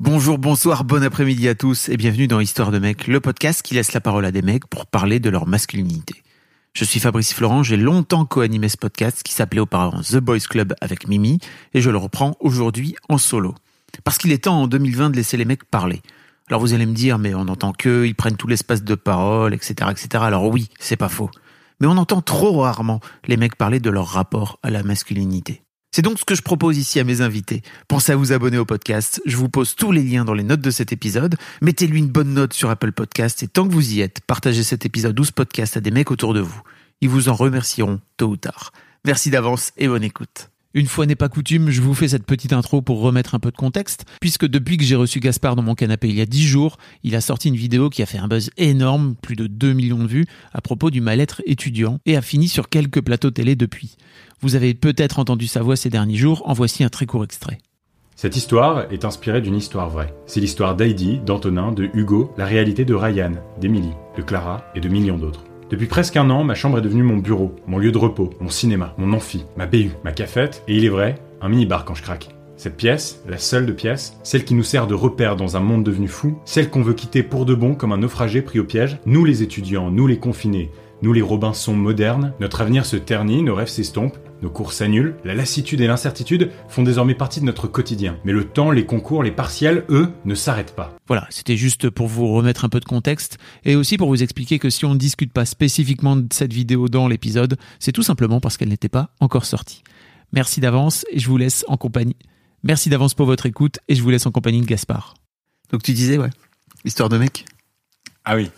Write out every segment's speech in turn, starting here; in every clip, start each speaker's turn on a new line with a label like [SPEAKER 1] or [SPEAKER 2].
[SPEAKER 1] Bonjour, bonsoir, bon après-midi à tous et bienvenue dans Histoire de mecs, le podcast qui laisse la parole à des mecs pour parler de leur masculinité. Je suis Fabrice Florent, j'ai longtemps co-animé ce podcast qui s'appelait auparavant The Boys Club avec Mimi et je le reprends aujourd'hui en solo. Parce qu'il est temps en 2020 de laisser les mecs parler. Alors vous allez me dire, mais on entend que, ils prennent tout l'espace de parole, etc., etc. Alors oui, c'est pas faux. Mais on entend trop rarement les mecs parler de leur rapport à la masculinité. C'est donc ce que je propose ici à mes invités. Pensez à vous abonner au podcast. Je vous pose tous les liens dans les notes de cet épisode. Mettez-lui une bonne note sur Apple Podcast et tant que vous y êtes, partagez cet épisode ou ce podcast à des mecs autour de vous. Ils vous en remercieront tôt ou tard. Merci d'avance et bonne écoute. Une fois n'est pas coutume, je vous fais cette petite intro pour remettre un peu de contexte, puisque depuis que j'ai reçu Gaspard dans mon canapé il y a 10 jours, il a sorti une vidéo qui a fait un buzz énorme, plus de 2 millions de vues, à propos du mal-être étudiant, et a fini sur quelques plateaux télé depuis. Vous avez peut-être entendu sa voix ces derniers jours, en voici un très court extrait.
[SPEAKER 2] Cette histoire est inspirée d'une histoire vraie. C'est l'histoire d'Heidi, d'Antonin, de Hugo, la réalité de Ryan, d'Emily, de Clara et de millions d'autres. Depuis presque un an, ma chambre est devenue mon bureau, mon lieu de repos, mon cinéma, mon amphi, ma BU, ma cafette, et il est vrai, un mini-bar quand je craque. Cette pièce, la seule de pièces, celle qui nous sert de repère dans un monde devenu fou, celle qu'on veut quitter pour de bon comme un naufragé pris au piège, nous les étudiants, nous les confinés, nous les Robinson modernes, notre avenir se ternit, nos rêves s'estompent, nos cours s'annulent, la lassitude et l'incertitude font désormais partie de notre quotidien. Mais le temps, les concours, les partiels, eux, ne s'arrêtent pas.
[SPEAKER 1] Voilà, c'était juste pour vous remettre un peu de contexte et aussi pour vous expliquer que si on ne discute pas spécifiquement de cette vidéo dans l'épisode, c'est tout simplement parce qu'elle n'était pas encore sortie. Merci d'avance et je vous laisse en compagnie. Merci d'avance pour votre écoute et je vous laisse en compagnie de Gaspard. Donc tu disais, ouais, histoire de mec
[SPEAKER 2] Ah oui.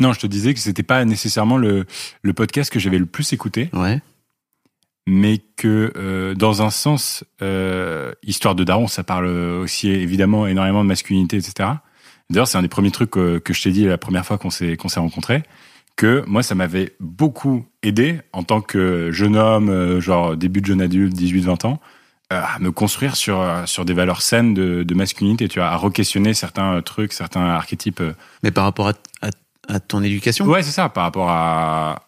[SPEAKER 2] Non, je te disais que c'était pas nécessairement le, le podcast que j'avais le plus écouté,
[SPEAKER 1] Ouais.
[SPEAKER 2] Mais que euh, dans un sens, euh, histoire de daron, ça parle aussi évidemment énormément de masculinité, etc. D'ailleurs, c'est un des premiers trucs que, que je t'ai dit la première fois qu'on s'est qu'on s'est rencontrés, que moi, ça m'avait beaucoup aidé en tant que jeune homme, euh, genre début de jeune adulte, 18-20 ans, euh, à me construire sur euh, sur des valeurs saines de, de masculinité, tu vois, à re-questionner certains euh, trucs, certains archétypes. euh,
[SPEAKER 1] Mais par rapport à, à- à ton éducation?
[SPEAKER 2] Ouais, c'est ça, par rapport à,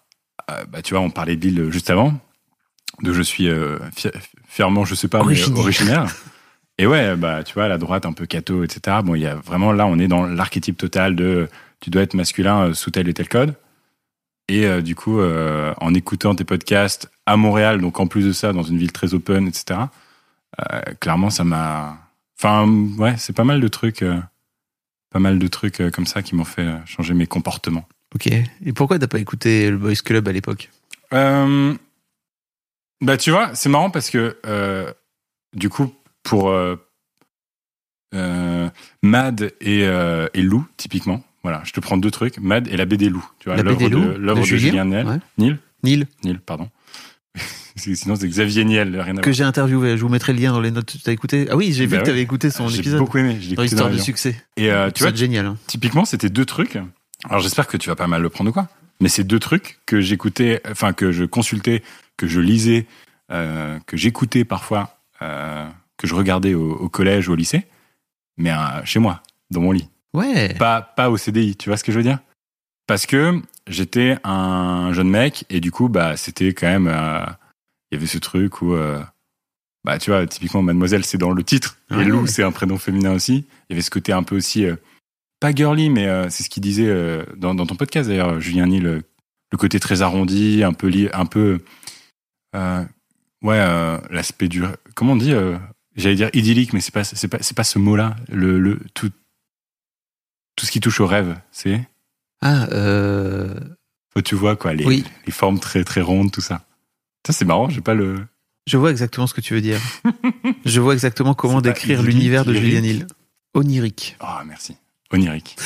[SPEAKER 2] à- bah, tu vois, on parlait de l'île juste avant, de je suis euh, fi- fièrement, je sais pas, mais
[SPEAKER 1] Originaire.
[SPEAKER 2] Et ouais, bah, tu vois, la droite, un peu catho, etc. Bon, il y a vraiment, là, on est dans l'archétype total de tu dois être masculin euh, sous tel et tel code. Et euh, du coup, euh, en écoutant tes podcasts à Montréal, donc en plus de ça, dans une ville très open, etc., euh, clairement, ça m'a. Enfin, ouais, c'est pas mal de trucs, pas mal de trucs comme ça qui m'ont fait changer mes comportements.
[SPEAKER 1] Ok. Et pourquoi t'as pas écouté le Boys Club à l'époque?
[SPEAKER 2] Bah, tu vois, c'est marrant parce que, euh, du coup, pour euh, euh, Mad et, et Lou, typiquement, voilà, je te prends deux trucs, Mad et la BD Lou, tu vois, l'œuvre de,
[SPEAKER 1] de
[SPEAKER 2] de Julien Niel.
[SPEAKER 1] ouais.
[SPEAKER 2] Niel
[SPEAKER 1] Neil,
[SPEAKER 2] Niel, pardon. Que Sinon, c'est Xavier Niel, rien à
[SPEAKER 1] que j'ai interviewé. Je vous mettrai le lien dans les notes. T'as écouté? Ah oui, j'ai vu
[SPEAKER 2] Bah
[SPEAKER 1] que
[SPEAKER 2] ouais.
[SPEAKER 1] t'avais écouté son
[SPEAKER 2] J'ai
[SPEAKER 1] épisode.
[SPEAKER 2] beaucoup aimé, écouté
[SPEAKER 1] l'histoire du succès.
[SPEAKER 2] Et euh, tu vois,
[SPEAKER 1] génial. hein.
[SPEAKER 2] typiquement, c'était deux trucs. Alors, j'espère que tu vas pas mal le prendre ou quoi. Mais c'est deux trucs que j'écoutais, enfin, que je consultais, que je lisais, euh, que j'écoutais parfois, euh, que je regardais au, au collège ou au lycée, mais euh, chez moi, dans mon lit.
[SPEAKER 1] Ouais.
[SPEAKER 2] Pas, pas au CDI, tu vois ce que je veux dire? Parce que j'étais un jeune mec et du coup, bah, c'était quand même. Il y avait ce truc où. bah, tu vois, typiquement, Mademoiselle, c'est dans le titre.
[SPEAKER 1] Ouais.
[SPEAKER 2] Et Lou, c'est un prénom féminin aussi. Il y avait ce côté un peu aussi. pas girly, mais c'est ce qu'il disait dans, dans ton podcast d'ailleurs, Julien Nil. le côté très arrondi, un peu. Un peu euh, ouais, euh, l'aspect du. Comment on dit euh, J'allais dire idyllique, mais c'est pas, c'est pas, c'est pas ce mot-là. Le, le, tout, tout ce qui touche au rêve, c'est?
[SPEAKER 1] Ah, euh...
[SPEAKER 2] Oh, tu vois, quoi, les,
[SPEAKER 1] Oui.
[SPEAKER 2] les formes très, très rondes, tout ça. Ça, c'est marrant, j'ai pas le.
[SPEAKER 1] je vois exactement ce que tu veux dire. je vois exactement comment décrire l'univers de. Julien Hill. Onirique.
[SPEAKER 2] Ah, merci. Onirique.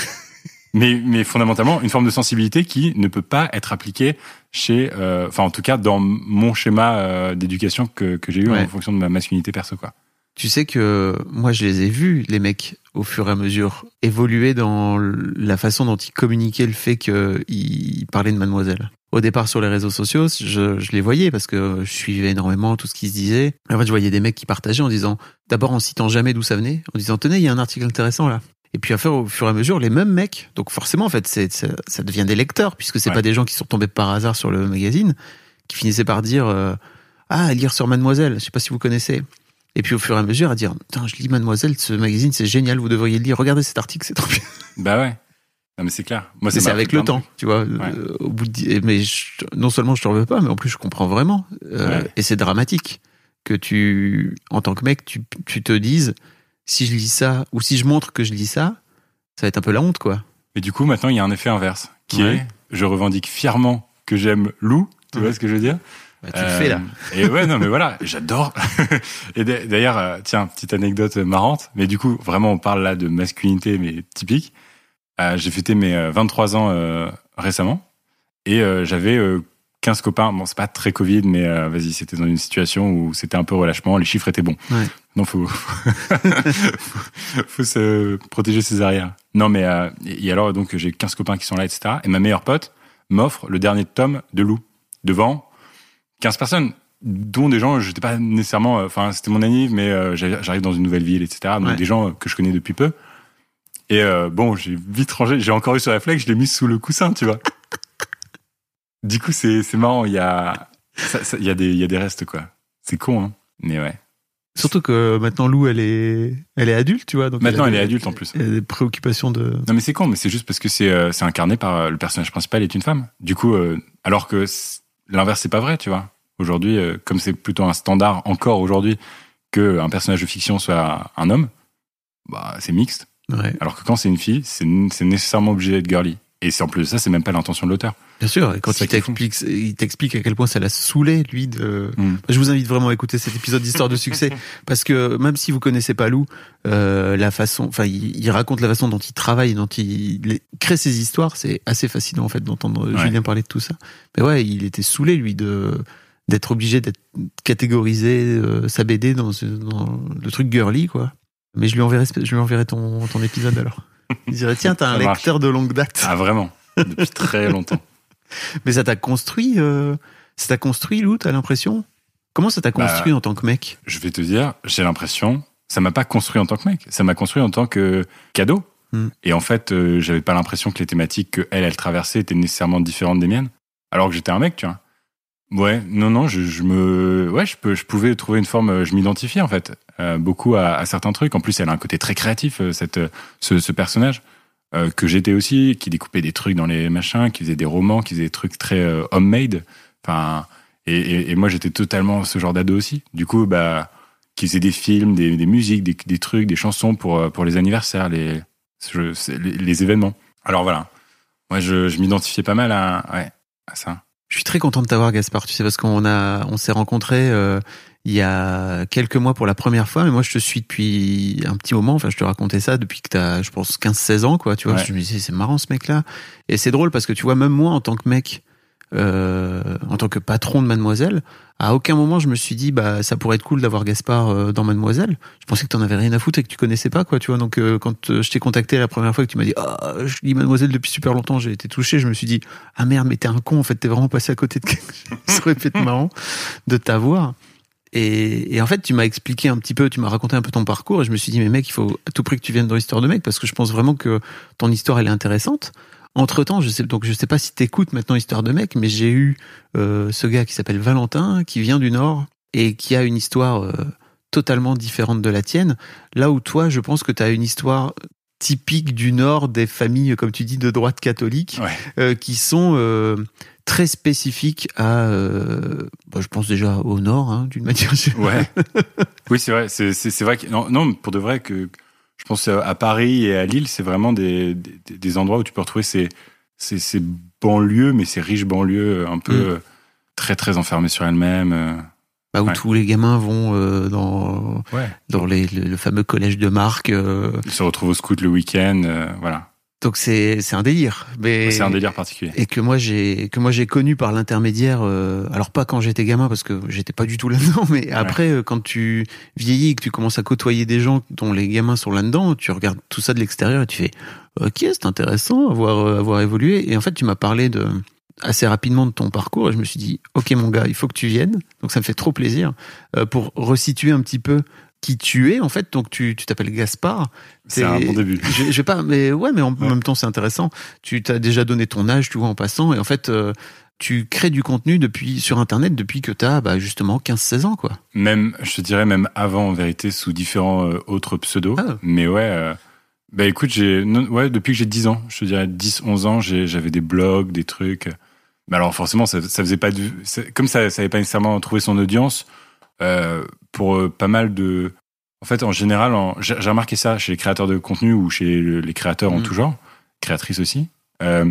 [SPEAKER 2] Mais, mais fondamentalement, une forme de sensibilité qui ne peut pas être appliquée chez. euh, Enfin, en tout cas, dans mon schéma euh, d'éducation que, que j'ai eu
[SPEAKER 1] Ouais.
[SPEAKER 2] en fonction de ma masculinité perso, quoi.
[SPEAKER 1] Tu sais que moi, je les ai vus, les mecs, au fur et à mesure, évoluer dans la façon dont ils communiquaient le fait qu'ils parlaient de mademoiselle. Au départ, sur les réseaux sociaux, je, je les voyais parce que je suivais énormément tout ce qui se disait. En fait, je voyais des mecs qui partageaient en disant, d'abord en citant jamais d'où ça venait, en disant, tenez, il y a un article intéressant là. Et puis à faire au fur et à mesure, les mêmes mecs. Donc forcément, en fait, c'est, ça, ça devient des lecteurs puisque c'est
[SPEAKER 2] Ouais.
[SPEAKER 1] pas des gens qui sont tombés par hasard sur le magazine, qui finissaient par dire, euh, ah, lire sur Mademoiselle. Je sais pas si vous connaissez. Et puis au fur et à mesure, à dire, putain, je lis Mademoiselle, ce magazine, c'est génial, vous devriez le lire. Regardez cet article, c'est trop bien.
[SPEAKER 2] Bah ouais. Non, mais c'est clair. Moi,
[SPEAKER 1] c'est
[SPEAKER 2] m'a
[SPEAKER 1] avec le temps, tu vois. euh, au bout de, mais je- non seulement je t'en veux pas, mais en plus je comprends vraiment. Euh,
[SPEAKER 2] Ouais.
[SPEAKER 1] Et c'est dramatique que tu, en tant que mec, tu, tu te dises, si je lis ça, ou si je montre que je lis ça, ça va être un peu la honte, quoi.
[SPEAKER 2] Et du coup, maintenant, il y a un effet inverse, qui
[SPEAKER 1] Ouais.
[SPEAKER 2] est, je revendique fièrement que j'aime Lou. Tu vois ce que je veux dire?
[SPEAKER 1] Bah, tu le
[SPEAKER 2] Euh,
[SPEAKER 1] fais là.
[SPEAKER 2] Et ouais, non, mais voilà, j'adore. et d'a- d'ailleurs, euh, tiens, petite anecdote marrante. Mais du coup, vraiment, on parle là de masculinité, mais typique. Euh, J'ai fêté mes euh, 23 ans euh, récemment. Et euh, j'avais euh, 15 copains. Bon, c'est pas très Covid, mais euh, vas-y, c'était dans une situation où c'était un peu relâchement. Les chiffres étaient bons.
[SPEAKER 1] Ouais.
[SPEAKER 2] Non, faut, faut, faut se protéger ses arrières. Non, mais euh, et alors donc j'ai 15 copains qui sont là, etc. Et ma meilleure pote m'offre le dernier tome de Lou devant 15 personnes, dont des gens, j'étais pas nécessairement, euh, enfin c'était mon anniv, mais euh, j'arrive dans une nouvelle ville, etc. Donc
[SPEAKER 1] Ouais.
[SPEAKER 2] des gens que je connais depuis peu. Et bon, j'ai vite rangé, j'ai encore eu ce réflexe, je l'ai mis sous le coussin, tu vois. du coup, c'est c'est marrant, il y a il y a des il y a des restes quoi. C'est con, hein. Mais ouais.
[SPEAKER 1] Surtout que maintenant Lou, elle est, elle est adulte, tu vois. Donc
[SPEAKER 2] Maintenant, elle est adulte en plus.
[SPEAKER 1] Elle a des préoccupations de.
[SPEAKER 2] Non mais c'est con, mais c'est juste parce que c'est euh, c'est incarné par euh, le personnage principal est une femme. Du coup, euh, alors que l'inverse c'est pas vrai, tu vois. Aujourd'hui, euh, comme c'est plutôt un standard encore aujourd'hui que un personnage de fiction soit un homme, bah c'est mixte.
[SPEAKER 1] Ouais,
[SPEAKER 2] Alors que quand c'est une fille, c'est c'est nécessairement obligé d'être girly. Et c'est en plus de ça, c'est même pas l'intention de l'auteur.
[SPEAKER 1] bien sûr. Et quand il t'explique, il t'explique à quel point ça l'a saoulé, lui, de.
[SPEAKER 2] Mm.
[SPEAKER 1] Je vous invite vraiment à écouter cet épisode d'Histoire de succès parce que même si vous connaissez pas Lou, euh, la façon, enfin, il, il raconte la façon dont il travaille, dont il, il crée ses histoires, c'est assez fascinant en fait d'entendre
[SPEAKER 2] Ouais.
[SPEAKER 1] Julien parler de tout ça. Mais ouais, il était saoulé lui de d'être obligé d'être catégorisé euh, sa BD dans le truc girly quoi. Mais je lui enverrai, je lui enverrai ton, ton épisode alors. Il dirait tiens, t'as un
[SPEAKER 2] Ça marche.
[SPEAKER 1] lecteur de longue date.
[SPEAKER 2] Ah vraiment, depuis très longtemps.
[SPEAKER 1] Mais ça t'a construit, euh, ça t'a construit Lou, t'as l'impression? Comment ça t'a
[SPEAKER 2] Bah,
[SPEAKER 1] construit en tant que mec?
[SPEAKER 2] Je vais te dire, j'ai l'impression, ça m'a pas construit en tant que mec, ça m'a construit en tant que cadeau.
[SPEAKER 1] Hmm.
[SPEAKER 2] Et en fait, euh, j'avais pas l'impression que les thématiques que elle, elle traversait étaient nécessairement différentes des miennes. Alors que j'étais un mec, tu vois. Ouais, non, non, je, je me, ouais, je peux, je pouvais trouver une forme, euh, je m'identifiais en fait euh, beaucoup à, à certains trucs. En plus, elle a un côté très créatif, euh, cette, euh, ce, ce personnage euh, que j'étais aussi, qui découpait des trucs dans les machins, qui faisait des romans, qui faisait des trucs très euh, homemade. Enfin, et, et, et moi, j'étais totalement ce genre d'ado aussi. Du coup, bah, qui faisait des films, des, des musiques, des, trucs, des chansons pour, pour les anniversaires, les, les, les événements. Alors voilà. Moi, je, je m'identifiais pas mal à, ouais, à ça.
[SPEAKER 1] Je suis très content de t'avoir, Gaspard. Tu sais, parce qu'on a, on s'est rencontrés euh, il y a quelques mois pour la première fois, mais moi, je te suis depuis un petit moment. Enfin, je te racontais ça depuis que t'as, je pense, 15-16 ans, quoi. Tu vois,
[SPEAKER 2] Ouais.
[SPEAKER 1] je me disais, c'est marrant ce mec-là. Et c'est drôle parce que tu vois, même moi, en tant que mec, euh, en tant que patron de Mademoiselle, à aucun moment je me suis dit, bah, ça pourrait être cool d'avoir Gaspard euh, dans Mademoiselle. Je pensais que t'en avais rien à foutre et que tu connaissais pas, quoi. Tu vois, donc euh, quand euh, je t'ai contacté la première fois que tu m'as dit, ah, je lis Mademoiselle depuis super longtemps, j'ai été touché. Je me suis dit, ah merde, mais t'es un con, en fait, t'es vraiment passé à côté de quelque chose. Ça aurait marrant de t'avoir. Et, et en fait, tu m'as expliqué un petit peu, tu m'as raconté un peu ton parcours, et je me suis dit, mais mec, il faut à tout prix que tu viennes dans l'histoire de mec, parce que je pense vraiment que ton histoire, elle est intéressante. Entre temps, je sais, donc je sais pas si t'écoutes maintenant Histoire de mec, mais j'ai eu euh, ce gars qui s'appelle Valentin, qui vient du Nord, et qui a une histoire euh, totalement différente de la tienne. Là où toi, je pense que tu as une histoire typique du Nord, des familles, comme tu dis, de droite catholique,
[SPEAKER 2] Ouais.
[SPEAKER 1] euh, qui sont euh, très spécifiques à, euh, bah, je pense déjà au Nord, hein, d'une manière générale.
[SPEAKER 2] Ouais. oui, c'est vrai. C'est, vrai que, non, non, pour de vrai que je pense à Paris et à Lille, c'est vraiment des, des, des endroits où tu peux retrouver ces, ces, ces banlieues, mais ces riches banlieues un peu
[SPEAKER 1] Mm.
[SPEAKER 2] euh, très, très enfermées sur elles-mêmes. euh.
[SPEAKER 1] Bah, où
[SPEAKER 2] Ouais.
[SPEAKER 1] tous les gamins vont euh, dans,
[SPEAKER 2] Ouais.
[SPEAKER 1] dans les, le, le fameux collège de Marc. euh,
[SPEAKER 2] Ils se retrouvent au scout le week-end, euh, voilà.
[SPEAKER 1] Donc c'est c'est un délire. Mais
[SPEAKER 2] C'est un délire particulier.
[SPEAKER 1] et que moi j'ai que moi j'ai connu par l'intermédiaire euh, alors pas quand j'étais gamin parce que j'étais pas du tout là-dedans mais après euh, quand tu vieillis et que tu commences à côtoyer des gens dont les gamins sont là-dedans tu regardes tout ça de l'extérieur et tu fais OK c'est intéressant avoir euh, avoir évolué et en fait tu m'as parlé de assez rapidement de ton parcours et je me suis dit OK mon gars il faut que tu viennes donc ça me fait trop plaisir euh, pour resituer un petit peu qui tu es en fait donc tu tu t'appelles Gaspard
[SPEAKER 2] C'est un bon début.
[SPEAKER 1] je, je vais pas, mais ouais, mais en
[SPEAKER 2] Ouais.
[SPEAKER 1] même temps, c'est intéressant. Tu t'as déjà donné ton âge, tu vois, en passant, et en fait, euh, tu crées du contenu depuis sur Internet depuis que t'as bah, justement 15-16 ans, quoi.
[SPEAKER 2] Même, je te dirais même avant, en vérité, sous différents euh, autres pseudos.
[SPEAKER 1] Ah.
[SPEAKER 2] Mais ouais, euh, bah écoute, j'ai, non, ouais, depuis que j'ai 10 ans, je te dirais 10, 11 ans, j'avais des blogs, des trucs. Mais alors forcément, ça, ça faisait pas c'est- comme ça, ça avait pas nécessairement trouvé son audience, euh, pour euh, pas mal de, en fait, en général, en- j'ai remarqué ça chez les créateurs de contenu ou chez le- les créateurs en
[SPEAKER 1] Mhm.
[SPEAKER 2] tout genre, créatrices aussi. Euh,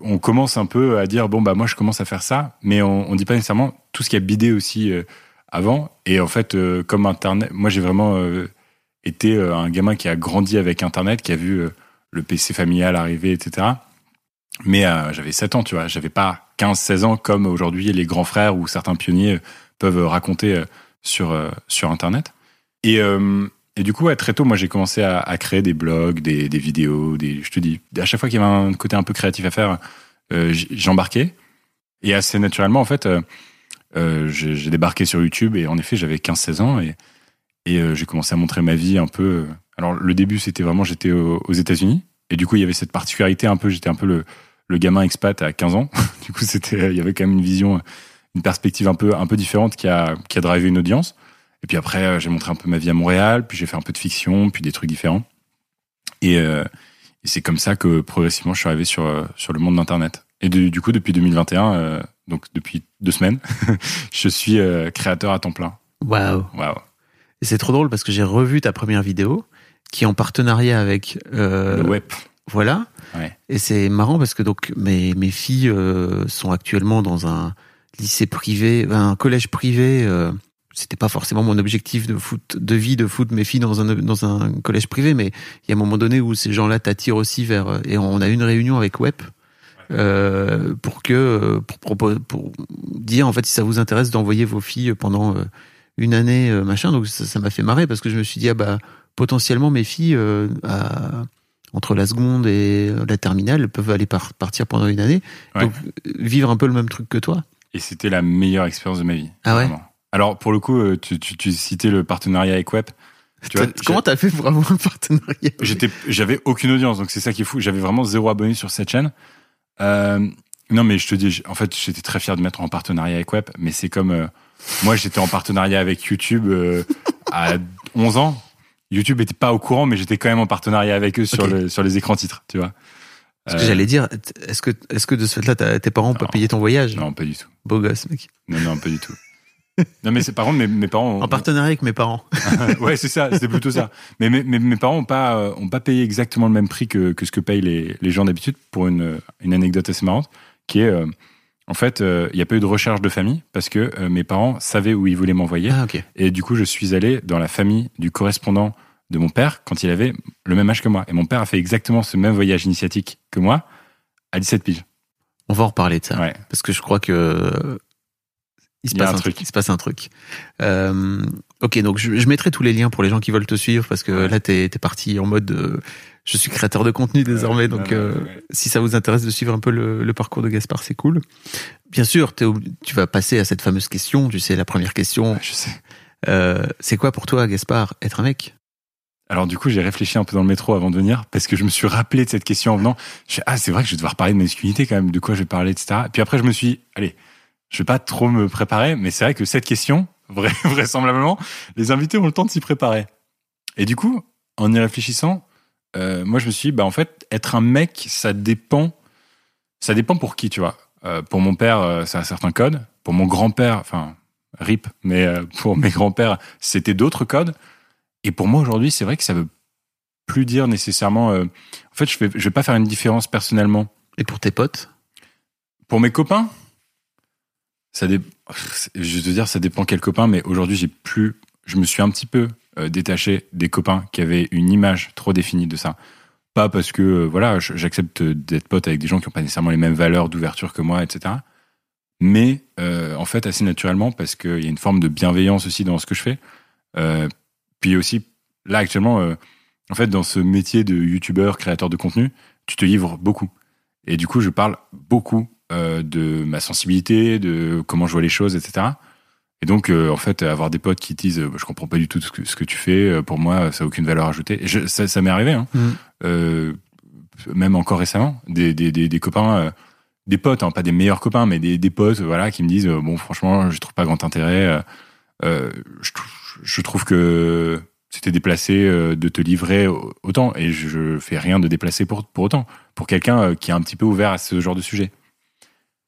[SPEAKER 2] on commence un peu à dire bon bah moi je commence à faire ça, mais on, on dit pas nécessairement tout ce qui a bidé aussi euh, avant. Et en fait, euh, comme Internet, moi j'ai vraiment été un gamin qui a grandi avec Internet, qui a vu le PC familial arriver, etc. Mais j'avais 7 ans, tu vois. J'avais pas 15-16 ans comme aujourd'hui les grands frères ou certains pionniers peuvent raconter sur, euh, sur Internet. Et, euh, et du coup, très tôt, moi j'ai commencé à, créer des blogs, des, vidéos, des, je te dis, à chaque fois qu'il y avait un côté un peu créatif à faire, euh, j'embarquais. Et assez naturellement, en fait, j'ai débarqué sur YouTube et en effet, j'avais 15-16 ans et, et j'ai commencé à montrer ma vie un peu. Alors, le début, c'était vraiment, j'étais au- aux États-Unis et du coup, il y avait cette particularité un peu, j'étais un peu le, le gamin expat à 15 ans. du coup, c'était, il y avait quand même une vision, une perspective un peu, un peu différente qui a, qui a drivé une audience. Et puis après, euh, j'ai montré un peu ma vie à Montréal, puis j'ai fait un peu de fiction, puis des trucs différents. Et, euh, et c'est comme ça que progressivement, je suis arrivé sur, euh, sur le monde d'Internet. Et de- du coup, depuis 2021, euh, donc depuis deux semaines, je suis euh, créateur à temps plein.
[SPEAKER 1] Waouh. Et c'est trop drôle parce que j'ai revu ta première vidéo qui est en partenariat avec
[SPEAKER 2] Le web.
[SPEAKER 1] Voilà.
[SPEAKER 2] Ouais.
[SPEAKER 1] Et c'est marrant parce que donc mes, mes filles sont actuellement dans un lycée privé, un collège privé. Euh, c'était pas forcément mon objectif de foot, de vie de foot mes filles dans un dans un collège privé, mais il y a un moment donné où ces gens-là t'attirent aussi vers. Et on a eu une réunion avec Web euh, pour que pour, proposer- pour dire en fait si ça vous intéresse d'envoyer vos filles pendant euh, une année euh, machin. Donc ça ça m'a fait marrer parce que je me suis dit ah bah potentiellement mes filles euh, à- entre la seconde et la terminale peuvent aller par- partir pendant une année
[SPEAKER 2] Ouais.
[SPEAKER 1] donc euh, vivre un peu le même truc que toi
[SPEAKER 2] Et c'était la meilleure expérience de ma vie.
[SPEAKER 1] Ah ouais
[SPEAKER 2] Vraiment. Alors, pour le coup, euh, tu, tu, tu citais le partenariat avec Web. Tu vois,
[SPEAKER 1] T'as- comment t'as fait pour avoir un partenariat
[SPEAKER 2] J'étais, j'avais aucune audience, donc c'est ça qui est fou. J'avais vraiment zéro abonné sur cette chaîne. Euh, non, mais je te dis, en fait, j'étais très fier de mettre en partenariat avec Web, mais c'est comme euh, moi, j'étais en partenariat avec YouTube euh, à 11 ans. YouTube était pas au courant, mais j'étais quand même en partenariat avec eux sur, le, sur les écrans titres, tu vois.
[SPEAKER 1] Parce que
[SPEAKER 2] Euh,
[SPEAKER 1] j'allais dire, est-ce que, est-ce que de ce fait-là, tes parents ont pas payé ton voyage?
[SPEAKER 2] Non, pas du tout.
[SPEAKER 1] Beau gosse, mec.
[SPEAKER 2] Non, non, pas du tout. non, mais c'est par contre, mes, mes parents. ont-
[SPEAKER 1] En partenariat avec mes parents.
[SPEAKER 2] ouais, c'est ça, c'était plutôt ça. Mais mes, mes, mes parents ont pas, euh, ont pas payé exactement le même prix que, que ce que payent les, les gens d'habitude pour une, une anecdote assez marrante, qui est, euh, en fait, euh, il n'y a pas eu de recherche de famille parce que euh, mes parents savaient où ils voulaient m'envoyer.
[SPEAKER 1] Ah.
[SPEAKER 2] Et du coup, je suis allé dans la famille du correspondant de mon père quand il avait le même âge que moi. Et mon père a fait exactement ce même voyage initiatique que moi à 17 piges.
[SPEAKER 1] On va en reparler de ça.
[SPEAKER 2] Ouais.
[SPEAKER 1] Parce que je crois que. euh, Il se,
[SPEAKER 2] Il
[SPEAKER 1] passe
[SPEAKER 2] un truc.
[SPEAKER 1] truc. Il se passe un truc. Euh, ok, donc je, je mettrai tous les liens pour les gens qui veulent te suivre parce que
[SPEAKER 2] Ouais.
[SPEAKER 1] là, t'es es parti en mode. euh, je suis créateur de contenu désormais, donc
[SPEAKER 2] ouais,
[SPEAKER 1] si ça vous intéresse de suivre un peu le, le parcours de Gaspard, c'est cool. Bien sûr, tu vas passer à cette fameuse question. Tu sais, la première question.
[SPEAKER 2] Ouais, je sais.
[SPEAKER 1] C'est quoi pour toi, Gaspard, être un mec?
[SPEAKER 2] Alors du coup, j'ai réfléchi un peu dans le métro avant de venir parce que je me suis rappelé de cette question en venant. Je suis, ah, c'est vrai que je vais devoir parler de masculinité quand même, de quoi je vais parler, etc. Et puis après, je me suis dit, allez, je vais pas trop me préparer, mais c'est vrai que cette question, vrai, vraisemblablement, les invités ont le temps de s'y préparer. Et du coup, en y réfléchissant, euh, moi, je me suis dit, bah en fait, être un mec, ça dépend, ça dépend pour qui, tu vois. Euh, pour mon père, euh, ça a certains codes. Pour mon grand-père, enfin, rip, mais euh, pour mes grands-pères, c'était d'autres codes. Et pour moi aujourd'hui, c'est vrai que ça veut plus dire nécessairement. euh, en fait, je vais, je vais pas faire une différence personnellement.
[SPEAKER 1] Et pour tes potes?
[SPEAKER 2] Pour mes copains, ça dé... je te dire, ça dépend quel copain, mais aujourd'hui, j'ai plus. Je me suis un petit peu euh, détaché des copains qui avaient une image trop définie de ça. pas parce que euh, voilà, j'accepte d'être pote avec des gens qui n'ont pas nécessairement les mêmes valeurs d'ouverture que moi, etc. Mais en fait, assez naturellement, parce qu'il y a une forme de bienveillance aussi dans ce que je fais. Puis aussi, là actuellement, euh, en fait, dans ce métier de youtubeur, créateur de contenu, tu te livres beaucoup. Et du coup, je parle beaucoup euh, de ma sensibilité, de comment je vois les choses, etc. Et donc, euh, en fait, avoir des potes qui disent, je comprends pas du tout ce que, ce que tu fais, euh, pour moi, ça n'a aucune valeur ajoutée. Je- ça, ça m'est arrivé, hein.
[SPEAKER 1] Mhm.
[SPEAKER 2] Euh, même encore récemment, des, des, des, des copains, euh, des potes, hein, pas des meilleurs copains, mais des, des potes, voilà, qui me disent, euh, bon, franchement, je trouve pas grand intérêt. euh, euh, je, je trouve que c'était déplacé euh, de te livrer au- autant, et je, fais rien de déplacé pour, pour autant, pour quelqu'un euh, qui est un petit peu ouvert à ce genre de sujet.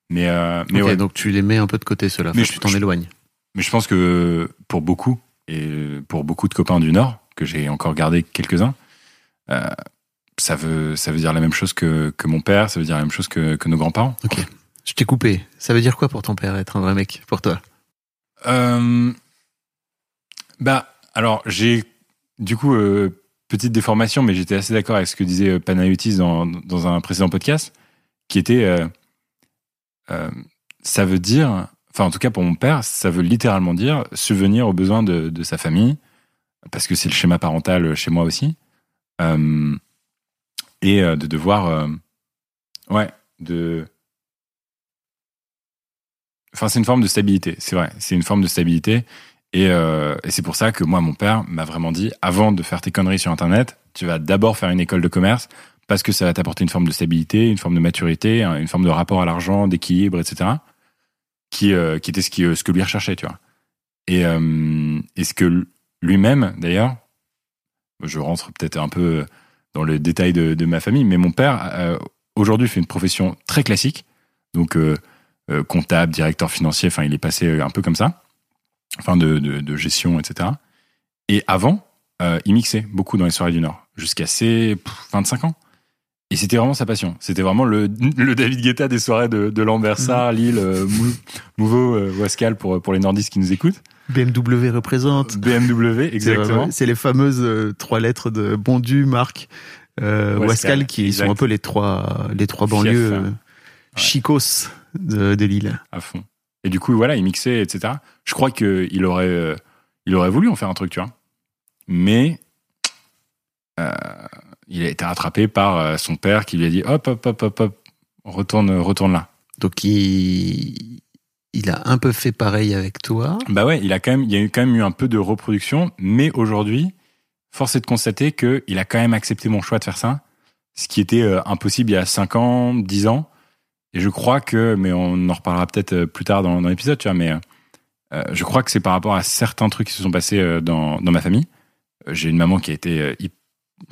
[SPEAKER 2] Mais, euh, mais
[SPEAKER 1] Ok,
[SPEAKER 2] ouais,
[SPEAKER 1] donc tu les mets un peu de côté, ceux-là.
[SPEAKER 2] Mais
[SPEAKER 1] Enfin,
[SPEAKER 2] je-
[SPEAKER 1] tu t'en éloignes.
[SPEAKER 2] mais je pense que pour beaucoup, et pour beaucoup de copains du Nord, que j'ai encore gardé quelques-uns, euh, ça, veut, ça veut dire la même chose que, que mon père, ça veut dire la même chose que, que nos grands-parents.
[SPEAKER 1] Ok. Je t'ai coupé. Ça veut dire quoi pour ton père être un vrai mec? Pour toi?
[SPEAKER 2] Euh, bah, alors, j'ai du coup, euh, petite déformation, mais j'étais assez d'accord avec ce que disait euh, Panayotis dans, dans un précédent podcast, qui était euh, ça veut dire, enfin, en tout cas pour mon père, ça veut littéralement dire subvenir aux besoins de, de sa famille, parce que c'est le schéma parental chez moi aussi, et de devoir, ouais, de. Enfin, c'est une forme de stabilité, c'est vrai. C'est une forme de stabilité. Et, euh, et c'est pour ça que moi, mon père m'a vraiment dit, avant de faire tes conneries sur Internet, tu vas d'abord faire une école de commerce parce que ça va t'apporter une forme de stabilité, une forme de maturité, une forme de rapport à l'argent, d'équilibre, etc. Qui, euh, qui était ce, qui, ce que lui recherchait, tu vois. Et, euh, ce que lui-même, d'ailleurs, je rentre peut-être un peu dans le détail de, de ma famille, mais mon père, euh, aujourd'hui, fait une profession très classique. Donc, euh, euh, comptable, directeur financier, enfin, il est passé un peu comme ça, enfin, de, de, de gestion, etc. Et avant, euh, il mixait beaucoup dans les soirées du Nord, jusqu'à ses pff, 25 ans. Et c'était vraiment sa passion. C'était vraiment le, le David Guetta des soirées de, de Lambersart, Lille, euh, Mou- Mouveau, euh, Wascal pour, pour les nordistes qui nous écoutent.
[SPEAKER 1] BMW représente.
[SPEAKER 2] BMW, exactement.
[SPEAKER 1] C'est les fameuses euh, trois lettres de Bondu, Marc, euh,
[SPEAKER 2] Wascal,
[SPEAKER 1] Wascal, qui
[SPEAKER 2] exact.
[SPEAKER 1] sont un peu les trois, les trois banlieues
[SPEAKER 2] hein.
[SPEAKER 1] euh, chicos de, de Lille.
[SPEAKER 2] à fond. Et du coup, voilà, il mixait, etc. Je crois qu'il aurait, euh, il aurait voulu en faire un truc, tu vois. Mais euh, il a été rattrapé par euh, son père qui lui a dit hop, hop, hop, hop, hop, retourne, retourne là.
[SPEAKER 1] Donc il, il a un peu fait pareil avec toi.
[SPEAKER 2] Bah ouais, il a quand même, il y a eu- quand même eu un peu de reproduction, mais aujourd'hui, force est de constater qu'il a quand même accepté mon choix de faire ça, ce qui était impossible il y a 5 ans, 10 ans. Et je crois que, mais on en reparlera peut-être euh, plus tard dans, l'épisode, tu vois, mais euh, je crois que c'est par rapport à certains trucs qui se sont passés euh, dans, ma famille. Euh, J'ai une maman qui a été euh,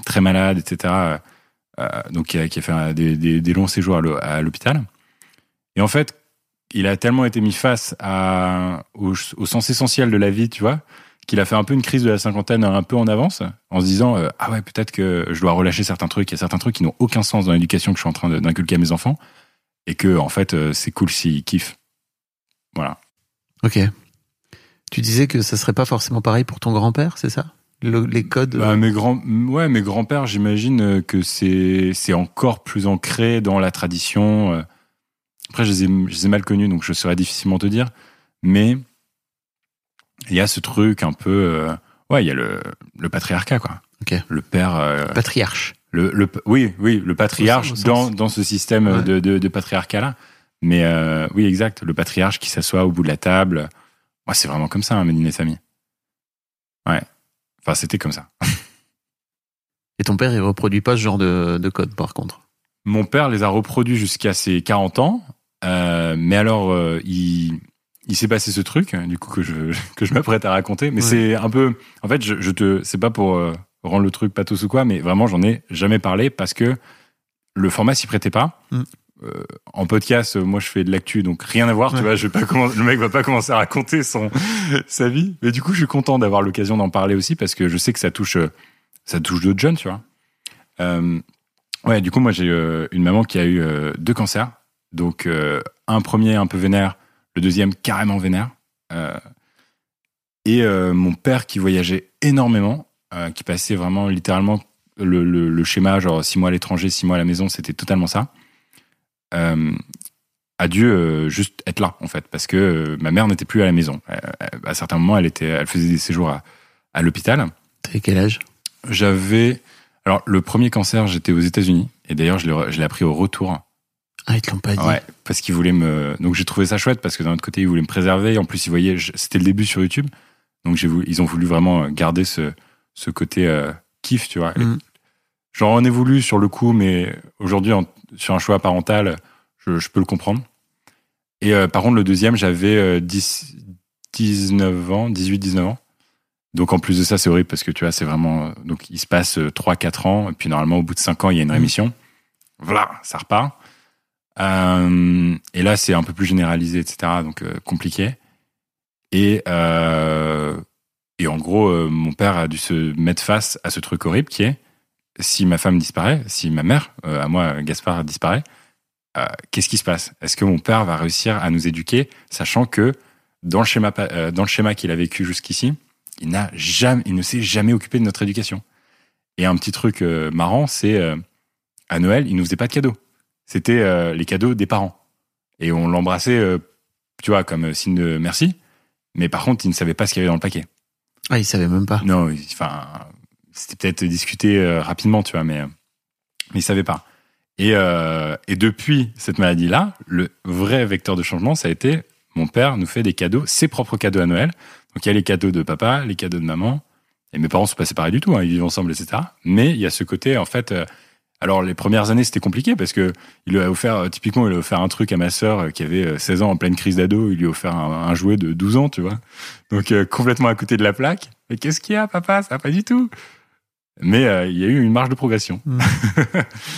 [SPEAKER 2] très malade, etc. euh, euh, donc qui a, fait des, longs séjours à l'hô- à l'hôpital. Et en fait, il a tellement été mis face au, sens essentiel de la vie, tu vois, qu'il a fait un peu une crise de la cinquantaine un peu en avance, en se disant euh, ah ouais peut-être que je dois relâcher certains trucs, il y a certains trucs qui n'ont aucun sens dans l'éducation que je suis en train d'inculquer à mes enfants, et que en fait euh, c'est cool s'ils kiffent. Voilà.
[SPEAKER 1] Ok. Tu disais que ça serait pas forcément pareil pour ton grand-père, c'est ça? Le- Les codes.
[SPEAKER 2] Bah, mes grands, ouais, mes grands-pères, j'imagine euh, que c'est c'est encore plus ancré dans la tradition. euh. Après, je les, ai, je les ai mal connus, donc je saurais difficilement te dire. Mais il y a ce truc un peu, euh, ouais, il y a le, le patriarcat, quoi.
[SPEAKER 1] Ok.
[SPEAKER 2] Le père, euh,
[SPEAKER 1] patriarche.
[SPEAKER 2] Le, le, oui, oui, le patriarche
[SPEAKER 1] Au sens- au
[SPEAKER 2] dans
[SPEAKER 1] sens.
[SPEAKER 2] dans ce système
[SPEAKER 1] Ouais.
[SPEAKER 2] de, de, de patriarcat là. Mais euh, oui, exact. Le patriarche qui s'assoit au bout de la table. Moi, c'est vraiment comme ça, un dîner de famille. Ouais. Enfin, c'était comme ça.
[SPEAKER 1] Et ton père, il reproduit pas ce genre de, de code, par contre?
[SPEAKER 2] Mon père les a reproduits jusqu'à ses 40 ans. Euh, mais alors, euh, il, il s'est passé ce truc, du coup, que je, que je m'apprête à raconter. Mais
[SPEAKER 1] Ouais.
[SPEAKER 2] c'est un peu. En fait, je, je te. C'est pas pour euh, rendre le truc pathos ou quoi, mais vraiment, j'en ai jamais parlé parce que le format s'y prêtait pas.
[SPEAKER 1] Mm.
[SPEAKER 2] Euh, en podcast, moi, je fais de l'actu, donc rien à voir.
[SPEAKER 1] Ouais.
[SPEAKER 2] Tu vois, je vais pas le mec va pas commencer à raconter son sa vie. Mais du coup, je suis content d'avoir l'occasion d'en parler aussi parce que je sais que ça touche, euh, ça touche d'autres jeunes, tu vois. Euh, ouais, du coup, moi, j'ai une maman qui a eu deux cancers. Donc, euh, un premier un peu vénère, le deuxième carrément vénère. Et mon père qui voyageait énormément, euh, qui passait vraiment littéralement le, le, le schéma, genre six mois à l'étranger, six mois à la maison, c'était totalement ça. Euh, a dû euh, juste être là, en fait, parce que euh, ma mère n'était plus à la maison. À certains moments, elle, était, elle faisait des séjours à, à l'hôpital.
[SPEAKER 1] T'avais quel âge?
[SPEAKER 2] J'avais. Alors, le premier cancer, j'étais aux États-Unis. Et d'ailleurs, je l'ai appris au retour.
[SPEAKER 1] Ah, ils te l'ont pas dit?
[SPEAKER 2] Ouais, parce qu'ils voulaient me. Donc, j'ai trouvé ça chouette parce que d'un autre côté, ils voulaient me préserver. En plus, ils voyaient. C'était le début sur YouTube. Donc, voulu... ils ont voulu vraiment garder ce, ce côté euh, kiff, tu vois.
[SPEAKER 1] Mm.
[SPEAKER 2] J'en ai voulu sur le coup, mais aujourd'hui, sur un choix parental, je, je peux le comprendre. Et euh, par contre, le deuxième, j'avais euh, 10, 19 ans, 18-19 ans. Donc en plus de ça, c'est horrible parce que tu vois, c'est vraiment. Donc il se passe 3-4 ans, et puis normalement, au bout de 5 ans, il y a une rémission. Voilà, ça repart. Euh, et là, c'est un peu plus généralisé, etc. Donc euh, compliqué. Et, euh, et en gros, euh, mon père a dû se mettre face à ce truc horrible qui est si ma femme disparaît, si ma mère, euh, à moi, Gaspard, disparaît, euh, qu'est-ce qui se passe? Est-ce que mon père va réussir à nous éduquer, sachant que dans le schéma, dans le schéma qu'il a vécu jusqu'ici, il n'a jamais, il ne s'est jamais occupé de notre éducation? Et un petit truc marrant, c'est à Noël, il nous faisait pas de cadeaux. C'était les cadeaux des parents. Et on l'embrassait, tu vois, comme signe de merci. Mais par contre, il ne savait pas ce qu'il y avait dans le paquet.
[SPEAKER 1] Ah, ils savaient même pas.
[SPEAKER 2] Non, il- enfin, c'était peut-être discuté euh, rapidement, tu vois, mais, euh, mais il savait pas. Et, euh, et depuis cette maladie-là, le vrai vecteur de changement, ça a été mon père nous fait des cadeaux, ses propres cadeaux à Noël. Donc il y a les cadeaux de papa, les cadeaux de maman. Et mes parents sont pas séparés du tout, hein, ils vivent ensemble, etc. Mais il y a ce côté, en fait. Euh, alors les premières années c'était compliqué parce que il lui a offert euh, typiquement il a offert un truc à ma sœur euh, qui avait euh, 16 ans en pleine crise d'ado, il lui a offert un, un jouet de 12 ans, tu vois. Donc euh, complètement à côté de la plaque. Mais qu'est-ce qu'il y a papa? Ça va pas du tout. Mais euh, il y a eu une marge de progression.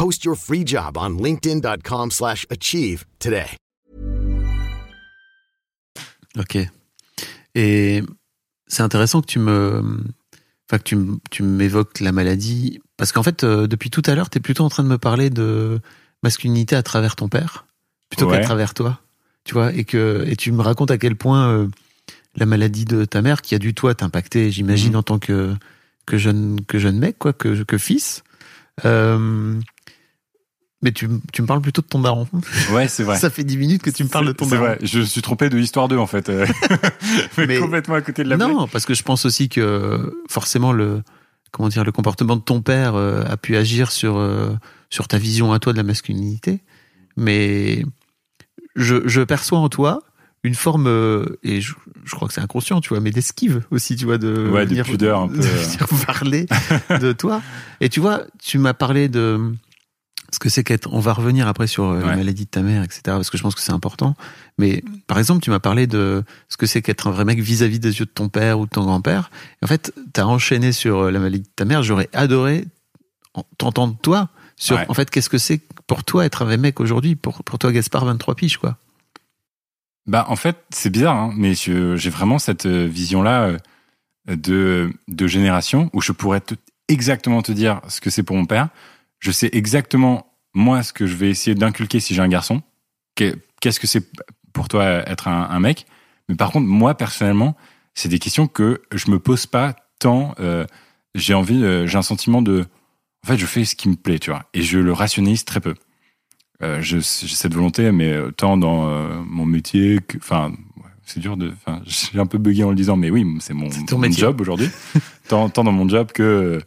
[SPEAKER 3] Post your free job on linkedin.com/achieve slash achieve today.
[SPEAKER 1] Ok. Et c'est intéressant que tu me, enfin que tu, m'évoques la maladie, parce qu'en fait, euh, depuis tout à l'heure, tu es plutôt en train de me parler de masculinité à travers ton père, plutôt
[SPEAKER 2] Ouais.
[SPEAKER 1] qu'à travers toi, tu vois, et que et tu me racontes à quel point euh, la maladie de ta mère, qui a dû toi t'impacter, j'imagine
[SPEAKER 2] Mhm.
[SPEAKER 1] en tant que que jeune que jeune mec, quoi, que que fils. Euh, mais tu, tu me parles plutôt de ton daron.
[SPEAKER 2] Ouais, c'est vrai.
[SPEAKER 1] Ça fait dix minutes que tu me parles de ton
[SPEAKER 2] C'est
[SPEAKER 1] daron.
[SPEAKER 2] vrai. Je suis trompé de Histoire 2 en fait. Euh, mais
[SPEAKER 1] Mais-
[SPEAKER 2] complètement à côté de la.
[SPEAKER 1] Non, parce que je pense aussi que forcément le comment dire le comportement de ton père euh, a pu agir sur euh, sur ta vision à toi de la masculinité, mais je, je perçois en toi une forme euh, et je, je crois que c'est inconscient, tu vois, mais d'esquive aussi, tu vois, de
[SPEAKER 2] Ouais, de
[SPEAKER 1] venir-
[SPEAKER 2] pudeur un peu,
[SPEAKER 1] de venir parler de toi. Et tu vois, tu m'as parlé de ce que c'est qu'être. On va revenir après sur euh, la maladie de ta mère, etc. Parce que je pense que c'est important. Mais par exemple, tu m'as parlé de ce que c'est qu'être un vrai mec vis-à-vis des yeux de ton père ou de ton grand-père. En fait, t'as enchaîné sur euh, la maladie de ta mère. J'aurais adoré en- t'entendre toi sur
[SPEAKER 2] Ouais.
[SPEAKER 1] en fait qu'est-ce que c'est pour toi être un vrai mec aujourd'hui? Pour pour toi Gaspard 23 piges quoi.
[SPEAKER 2] Bah en fait c'est bizarre, hein, mais j'ai vraiment cette euh, vision-là euh, de, de génération où je pourrais te- exactement te dire ce que c'est pour mon père. Je sais exactement moi ce que je vais essayer d'inculquer si j'ai un garçon. Que- Qu'est-ce que c'est pour toi être un, un mec? Mais par contre moi personnellement c'est des questions que je me pose pas tant. euh, j'ai envie, euh, j'ai un sentiment de, en fait je fais ce qui me plaît, tu vois, et je le rationalise très peu. Euh, j'ai cette volonté, mais tant dans euh, mon métier que, enfin, c'est dur de, enfin, j'ai un peu bugué en le disant, mais oui, c'est mon, mon job aujourd'hui. tant, tant dans mon job que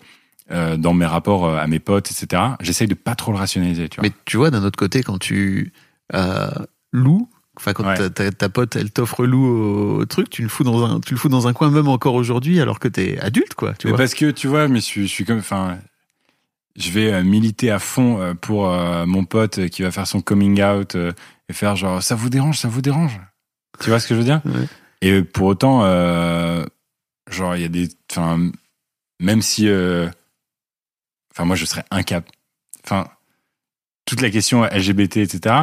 [SPEAKER 2] euh, dans mes rapports euh, à mes potes, etc. J'essaye de pas trop le rationaliser, tu vois.
[SPEAKER 1] Mais tu vois d'un autre côté quand tu euh, loues Enfin, quand
[SPEAKER 2] Ouais.
[SPEAKER 1] ta, pote, elle t'offre loup au, truc, tu le fous dans un, tu le fous dans un coin même encore aujourd'hui, alors que t'es adulte, quoi. Tu
[SPEAKER 2] mais
[SPEAKER 1] vois.
[SPEAKER 2] parce que tu vois, mais je suis, je suis comme, enfin, je vais militer à fond pour euh, mon pote qui va faire son coming out et faire genre ça vous dérange, ça vous dérange. Tu vois ce que je veux dire?
[SPEAKER 1] Ouais.
[SPEAKER 2] Et pour autant, genre il y a des, enfin, même si, enfin moi je serais incapable. enfin, toute la question LGBT, etc.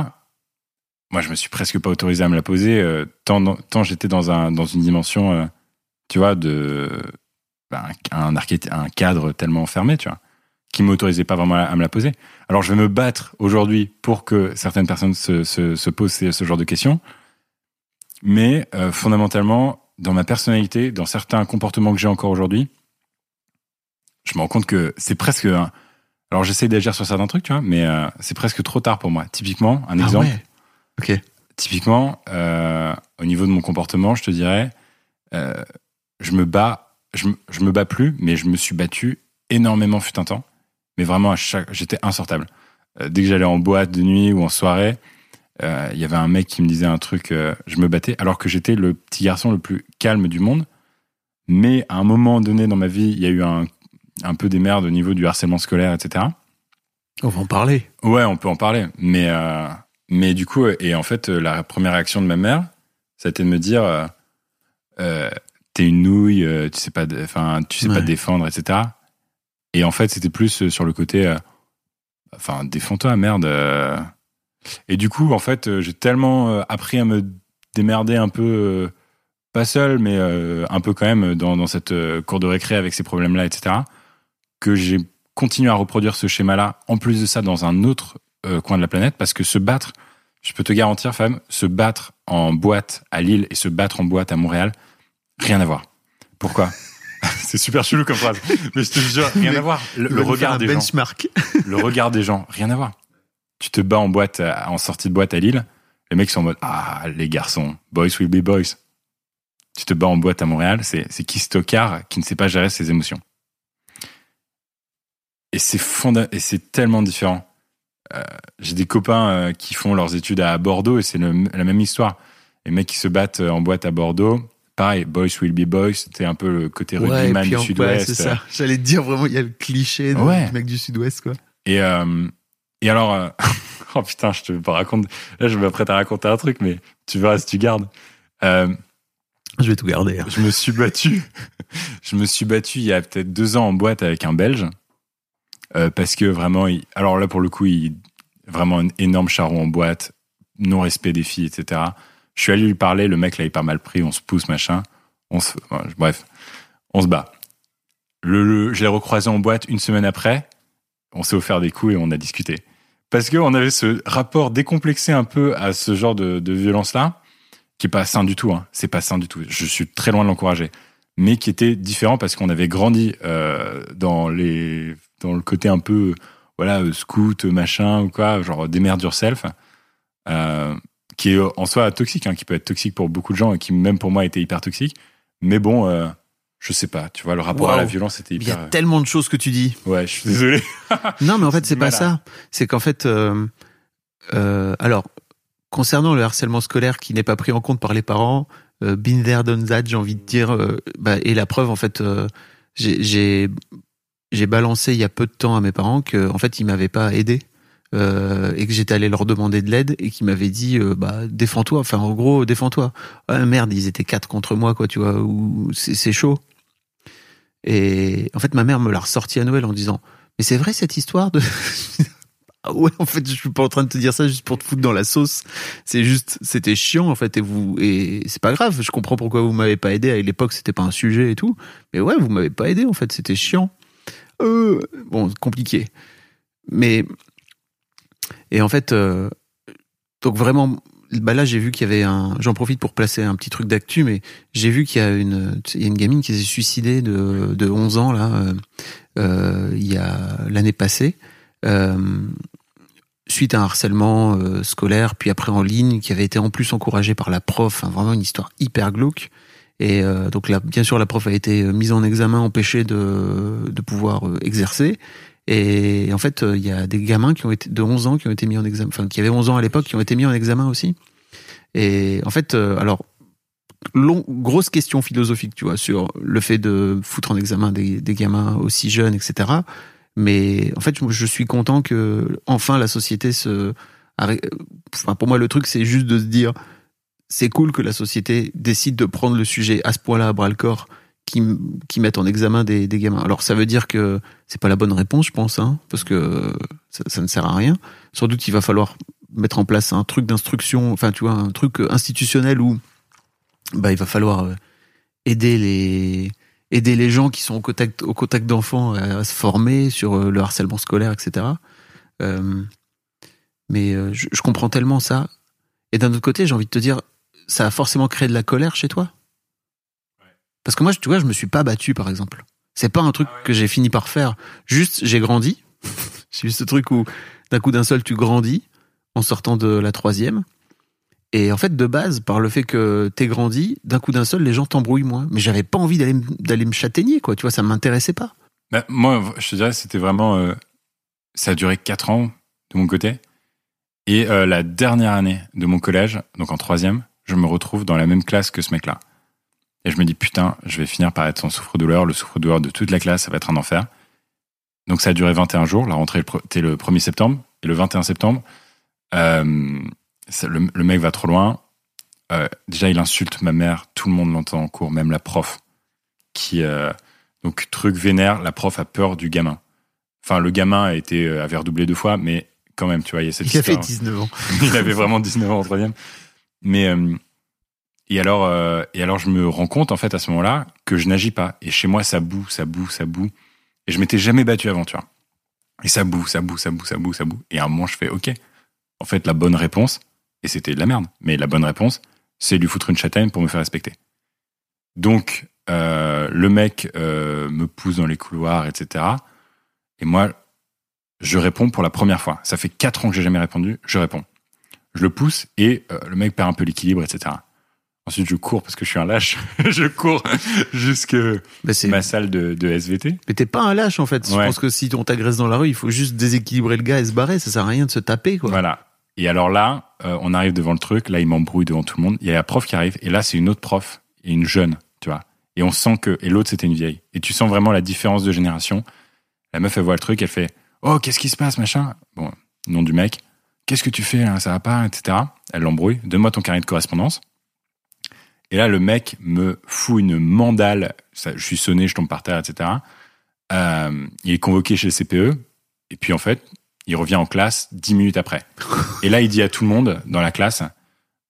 [SPEAKER 2] Moi, je me suis presque pas autorisé à me la poser euh, tant, tant j'étais dans un dans une dimension, euh, tu vois, de ben, un, cadre tellement fermé, tu vois, qui m'autorisait pas vraiment à, me la poser. Alors, je vais me battre aujourd'hui pour que certaines personnes se posent ce, genre de questions, mais euh, fondamentalement, dans ma personnalité, dans certains comportements que j'ai encore aujourd'hui, je me rends compte que c'est presque alors j'essaie d'agir sur certains trucs, tu vois, mais euh, c'est presque trop tard pour moi. Typiquement, un ah exemple.
[SPEAKER 1] Ok.
[SPEAKER 2] Typiquement, euh, au niveau de mon comportement, je te dirais, euh, je me bats, je, je, me bats plus, mais je me suis battu énormément fut un temps. Mais vraiment, à chaque, j'étais insortable. dès que j'allais en boîte de nuit ou en soirée, il y avait un mec qui me disait un truc, je me battais, alors que j'étais le petit garçon le plus calme du monde. Mais à un moment donné dans ma vie, il y a eu un un peu des merdes au niveau du harcèlement scolaire, etc.
[SPEAKER 1] On va en parler.
[SPEAKER 2] Ouais, on peut en parler. Mais, euh, mais du coup, et en fait, la première réaction de ma mère, ça a été de me dire euh, euh T'es une nouille, tu sais pas, enfin, tu sais pas défendre, etc. Et en fait, c'était plus sur le côté Enfin, défends-toi, merde. Et du coup, en fait, j'ai tellement appris à me démerder un peu, pas seul, mais un peu quand même dans, dans cette cour de récré avec ces problèmes-là, etc que j'ai continué à reproduire ce schéma-là, en plus de ça, dans un autre euh, coin de la planète, parce que se battre, je peux te garantir, femme, se battre en boîte à Lille et se battre en boîte à Montréal, rien à voir. Pourquoi? C'est super chelou comme phrase, mais je te jure, rien à voir. Le, regard des
[SPEAKER 1] benchmark.
[SPEAKER 2] gens. le regard des gens, rien à voir. Tu te bats en boîte, en sortie de boîte à Lille, les mecs sont en mode ah les garçons, boys will be boys. Tu te bats en boîte à Montréal, c'est c'est qui Stockard qui ne sait pas gérer ses émotions. Et c'est fonda et c'est tellement différent. Euh, j'ai des copains euh, qui font leurs études à Bordeaux et c'est la même histoire. Les mecs qui se battent euh, en boîte à Bordeaux, pareil, boys will be boys, c'était un peu le côté rugbyman du sud-ouest.
[SPEAKER 1] c'est ça. J'allais te dire vraiment, il y a le cliché du mec du sud-ouest, quoi.
[SPEAKER 2] Et, euh, et alors, oh putain, je te raconte, là je m'apprête à raconter un truc, mais tu verras si tu gardes.
[SPEAKER 1] je vais tout garder. Hein.
[SPEAKER 2] Je me suis battu, je me suis battu il y a peut-être deux ans en boîte avec un Belge. Euh, parce que vraiment, alors là pour le coup, il, vraiment un énorme charron en boîte, non respect des filles, etc. Je suis allé lui parler, le mec l'avait pas mal pris, on se pousse machin, on se, bref, on se bat. Le, je l'ai recroisé en boîte une semaine après, on s'est offert des coups et on a discuté. Parce qu'on avait ce rapport décomplexé un peu à ce genre de, de violence-là, qui est pas sain du tout. Hein. C'est pas sain du tout. Je suis très loin de l'encourager, mais qui était différent parce qu'on avait grandi euh, dans les dans le côté un peu voilà scout machin ou quoi genre démerde yourself euh, qui est en soi toxique hein, qui peut être toxique pour beaucoup de gens et qui même pour moi était hyper toxique. Mais bon euh, je sais pas tu vois le rapport à la violence était hyper
[SPEAKER 1] il y a tellement de choses que tu dis.
[SPEAKER 2] Ouais je suis désolé.
[SPEAKER 1] Non mais en fait c'est pas ça. C'est qu'en fait euh, euh, alors concernant le harcèlement scolaire qui n'est pas pris en compte par les parents euh, been there done that j'ai envie de dire euh, bah, et la preuve en fait j'ai j'ai balancé il y a peu de temps à mes parents que en fait ils m'avaient pas aidé euh, et que j'étais allé leur demander de l'aide et qu'ils m'avaient dit euh, bah défends-toi enfin en gros défends-toi. Ah, merde ils étaient quatre contre moi quoi tu vois ou c'est chaud. Et en fait ma mère me l'a ressorti à Noël en disant mais c'est vrai cette histoire de ah ouais en fait je suis pas en train de te dire ça juste pour te foutre dans la sauce c'est juste c'était chiant en fait et vous et c'est pas grave je comprends pourquoi vous m'avez pas aidé à l'époque c'était pas un sujet et tout mais ouais vous m'avez pas aidé en fait c'était chiant euh, bon, compliqué. Mais et en fait, euh, donc vraiment, bah là j'ai vu qu'il y avait un. J'en profite pour placer un petit truc d'actu, mais j'ai vu qu'il y a une, il y a une gamine qui s'est suicidée de, de 11 ans là, euh, euh, il y a l'année passée. Euh, suite à un harcèlement euh, scolaire, puis après en ligne, qui avait été en plus encouragé par la prof, hein, vraiment une histoire hyper glauque. Et euh, donc là, bien sûr, la prof a été euh, mise en examen, empêchée de, de pouvoir exercer. Et en fait, il y a des gamins qui ont été de 11 ans qui ont été mis en examen, enfin qui avaient 11 ans à l'époque, qui ont été mis en examen aussi. Et en fait, alors grosse question philosophique, tu vois, sur le fait de foutre en examen des, des gamins aussi jeunes, etc. Mais en fait, je suis content que enfin la société se. Enfin, pour moi, le truc, c'est juste de se dire c'est cool que la société décide de prendre le sujet à ce point-là à bras le corps, qui, qui mettent en examen des, des gamins. Alors ça veut dire que c'est pas la bonne réponse, je pense, hein, parce que ça, ne sert à rien. Sans doute il va falloir mettre en place un truc d'instruction, enfin tu vois, un truc institutionnel où bah, il va falloir euh, aider les aider les gens qui sont au contact au contact d'enfants à, se former sur euh, le harcèlement scolaire, etc. Euh, mais euh, je, je comprends tellement ça. Et d'un autre côté, j'ai envie de te dire, ça a forcément créé de la colère chez toi. Parce que moi, tu vois, je me suis pas battu, par exemple. C'est pas un truc que j'ai fini par faire. Juste, j'ai grandi. j'ai eu ce truc où, d'un coup d'un seul, tu grandis en sortant de la troisième. Et en fait, de base, par le fait que t'es grandi, d'un coup d'un seul, les gens t'embrouillent moins. Mais j'avais pas envie d'aller d'aller me châtaigner, quoi. Tu vois, ça m'intéressait pas.
[SPEAKER 2] Bah, moi, je te dirais, c'était vraiment. euh, ça a duré 4 ans de mon côté. Et euh, la dernière année de mon collège, donc en troisième, je me retrouve dans la même classe que ce mec-là. Et je me dis, putain, je vais finir par être son souffre-douleur, le souffre-douleur de toute la classe, ça va être un enfer. Donc ça a duré 21 jours. La rentrée était le 1er septembre. Et le 21 septembre, euh, le, le mec va trop loin. Euh, déjà, il insulte ma mère. Tout le monde l'entend en cours, même la prof. Qui, euh, donc, truc vénère, la prof a peur du gamin. Enfin, le gamin a été euh, avait redoublé deux fois, mais quand même, tu vois, il y a cette
[SPEAKER 1] Il a fait
[SPEAKER 2] histoire.
[SPEAKER 1] 19 ans.
[SPEAKER 2] il avait vraiment 19 ans en troisième. Mais euh, et alors et alors je me rends compte en fait à ce moment-là que je n'agis pas. Et chez moi ça boue, ça boue, ça boue. Et je m'étais jamais battu avant, tu vois. Et ça boue, ça boue, ça boue, ça boue, ça boue. Et à un moment je fais ok. En fait la bonne réponse et c'était de la merde. Mais la bonne réponse c'est lui foutre une châtaigne pour me faire respecter. Donc euh, le mec euh, me pousse dans les couloirs, etc. Et moi je réponds pour la première fois. Ça fait quatre ans que j'ai jamais répondu. Je réponds. Je le pousse et euh, le mec perd un peu l'équilibre, etc. Ensuite, je cours parce que je suis un lâche. je cours jusque
[SPEAKER 1] Bah,
[SPEAKER 2] ma salle de, de SVT.
[SPEAKER 1] Mais t'es pas un lâche, en fait. Je pense que si on t'agresse dans la rue, il faut juste déséquilibrer le gars et se barrer. Ça sert à rien de se taper, quoi.
[SPEAKER 2] Voilà. Et alors là, euh, on arrive devant le truc. Là, il m'embrouille devant tout le monde. Il y a la prof qui arrive. Et là, c'est une autre prof et une jeune, tu vois. Et on sent que. Et l'autre, c'était une vieille. Et tu sens vraiment la différence de génération. La meuf, elle voit le truc. Elle fait Oh, qu'est-ce qui se passe, machin? Bon, nom du mec. Qu'est-ce que tu fais Ça va pas, etc. Elle l'embrouille. Donne-moi ton carnet de correspondance. Et là, le mec me fout une mandale. Ça, je suis sonné, je tombe par terre, etc. Euh, il est convoqué chez le CPE. Et puis, en fait, il revient en classe dix minutes après. Et là, il dit à tout le monde dans la classe,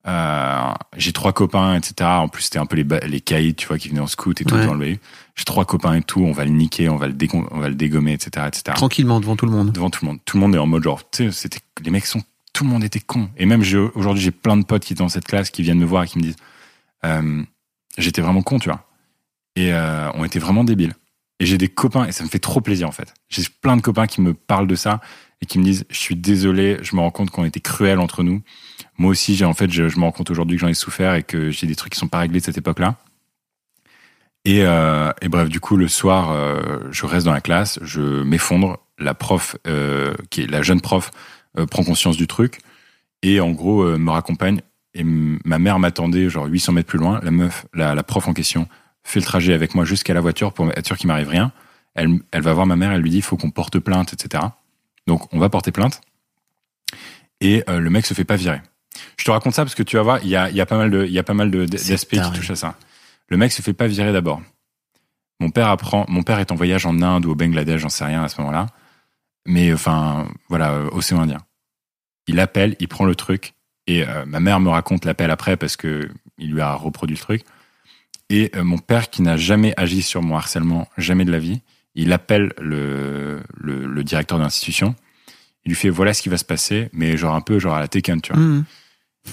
[SPEAKER 2] euh, j'ai trois copains, etc. En plus, c'était un peu les, les caïds, tu vois, qui venaient en scout et tout
[SPEAKER 1] Ouais.
[SPEAKER 2] dans le BU. J'ai trois copains et tout, on va le niquer, on va le, dégon- on va le dégommer, etc., etc.
[SPEAKER 1] Tranquillement, devant tout le monde.
[SPEAKER 2] Devant tout le monde. Tout le monde est en mode genre, tu sais, c'était, les mecs sont, tout le monde était con. Et même aujourd'hui, j'ai plein de potes qui étaient dans cette classe qui viennent me voir et qui me disent, euh, j'étais vraiment con, tu vois. Et euh, on était vraiment débiles. Et j'ai des copains, et ça me fait trop plaisir en fait. J'ai plein de copains qui me parlent de ça et qui me disent Je suis désolé, je me rends compte qu'on était cruel entre nous. Moi aussi, j'ai en fait, je, me rends compte aujourd'hui que j'en ai souffert et que j'ai des trucs qui sont pas réglés de cette époque-là. Et, euh, et bref, du coup, le soir, euh, je reste dans la classe, je m'effondre. La prof, euh, qui est la jeune prof, prend conscience du truc et en gros me raccompagne. Et ma mère m'attendait genre 800 mètres plus loin. La meuf, la, la prof en question, fait le trajet avec moi jusqu'à la voiture pour être sûr qu'il m'arrive rien. Elle, elle va voir ma mère, elle lui dit il faut qu'on porte plainte, etc. Donc on va porter plainte. Et euh, le mec se fait pas virer. Je te raconte ça parce que tu vas voir, il y a, il y a pas mal de, il y a pas mal de-
[SPEAKER 1] C'est
[SPEAKER 2] d'aspects qui touchent à ça. Le mec se fait pas virer d'abord. Mon père apprend, mon père est en voyage en Inde ou au Bangladesh, j'en sais rien à ce moment-là. Mais enfin, voilà, euh, océan Indien. Il appelle, il prend le truc, et euh, ma mère me raconte l'appel après parce que il lui a reproduit le truc. Et mon père, qui n'a jamais agi sur mon harcèlement, jamais de la vie, il appelle le, le, le directeur de l'institution. Il lui fait voilà ce qui va se passer, mais genre un peu genre à la Tekken, tu vois.
[SPEAKER 1] Mmh.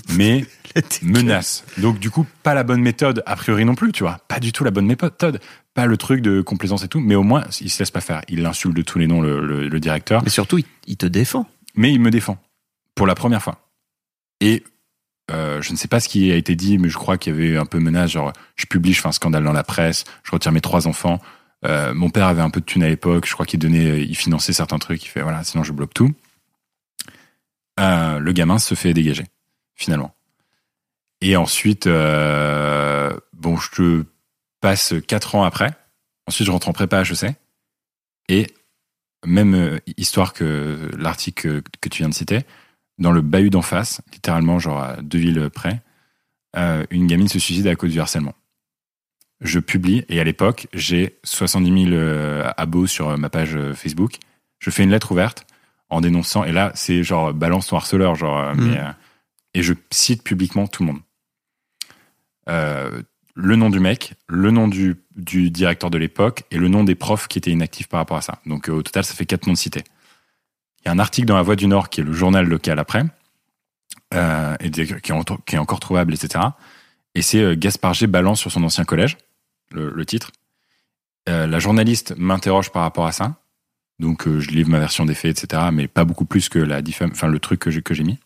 [SPEAKER 2] Mais menace. Donc du coup, pas la bonne méthode, a priori non plus, tu vois. Pas du tout la bonne méthode. Pas le truc de complaisance et tout, mais au moins, il se laisse pas faire. Il l'insulte de tous les noms, le, le- le directeur,
[SPEAKER 1] Mais surtout, il, il te défend.
[SPEAKER 2] mais il me défend. Pour la première fois. Et euh, je ne sais pas ce qui a été dit, mais je crois qu'il y avait un peu menace, genre, je publie, je fais un scandale dans la presse, je retire mes trois enfants. Euh, mon père avait un peu de thunes à l'époque, je crois qu'il donnait, il finançait certains trucs, il fait, voilà, sinon je bloque tout. Euh, le gamin se fait dégager, finalement. Et ensuite, euh, bon, je passe quatre ans après. Ensuite, je rentre en prépa HEC. Et même euh, histoire que l'article que, que tu viens de citer, dans le bahut d'en face, littéralement, genre à deux villes près, euh, une gamine se suicide à cause du harcèlement. Je publie, et à l'époque, j'ai 70 000 euh, abos sur euh, ma page euh, Facebook. Je fais une lettre ouverte en dénonçant, et là, c'est genre balance ton harceleur, genre,
[SPEAKER 1] Mm.
[SPEAKER 2] mais, et je cite publiquement tout le monde. Euh, le nom du mec, le nom du, du directeur de l'époque et le nom des profs qui étaient inactifs par rapport à ça. Donc euh, au total, ça fait quatre noms de cités. Il y a un article dans La Voix du Nord qui est le journal local après, euh, et qui, est, qui est encore trouvable, etc. Et c'est Gaspard G. balance sur son ancien collège, le, titre. Euh, la journaliste m'interroge par rapport à ça. Donc euh, je livre ma version des faits, etc. Mais pas beaucoup plus que la enfin le truc que j'ai mis.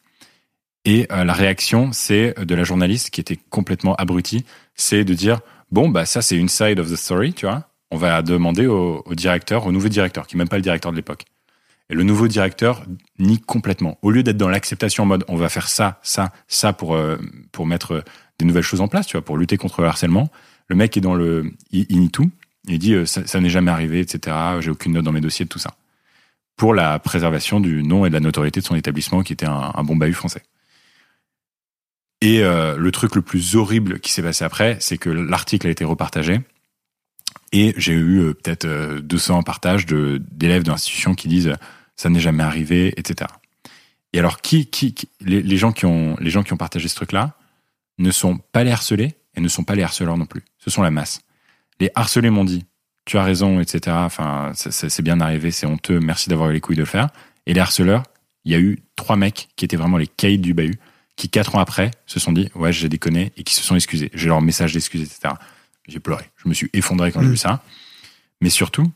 [SPEAKER 2] Et euh, la réaction, c'est de la journaliste qui était complètement abrutie, c'est de dire bon bah ça c'est une side of the story, tu vois. On va demander au, directeur, au nouveau directeur, qui est même pas le directeur de l'époque. Et le nouveau directeur nie complètement. Au lieu d'être dans l'acceptation en mode on va faire ça, ça, ça pour pour mettre des nouvelles choses en place, tu vois, pour lutter contre le harcèlement, le mec est dans le il, il tout. Il dit euh, ça, n'est jamais arrivé, etc. J'ai aucune note dans mes dossiers de tout ça. Pour la préservation du nom et de la notoriété de son établissement, qui était un, bon bahut français. Et euh, le truc le plus horrible qui s'est passé après, c'est que l'article a été repartagé. Et j'ai eu euh, peut-être euh, 200 partages d'élèves de l'institution qui disent ça n'est jamais arrivé, etc. Et alors, qui, qui, gens qui ont les gens qui ont partagé ce truc-là ne sont pas les harcelés et ne sont pas les harceleurs non plus. Ce sont la masse. Les harcelés m'ont dit tu as raison, etc. Enfin, c'est bien arrivé, c'est honteux, merci d'avoir eu les couilles de le faire. Et les harceleurs, il y a eu trois mecs qui étaient vraiment les caïds du bahut, qui quatre ans après se sont dit ouais j'ai déconné et qui se sont excusés. J'ai leur message d'excuses, etc. J'ai pleuré. Je me suis effondré quand j'ai
[SPEAKER 1] Mm.
[SPEAKER 2] vu ça. Mais surtout,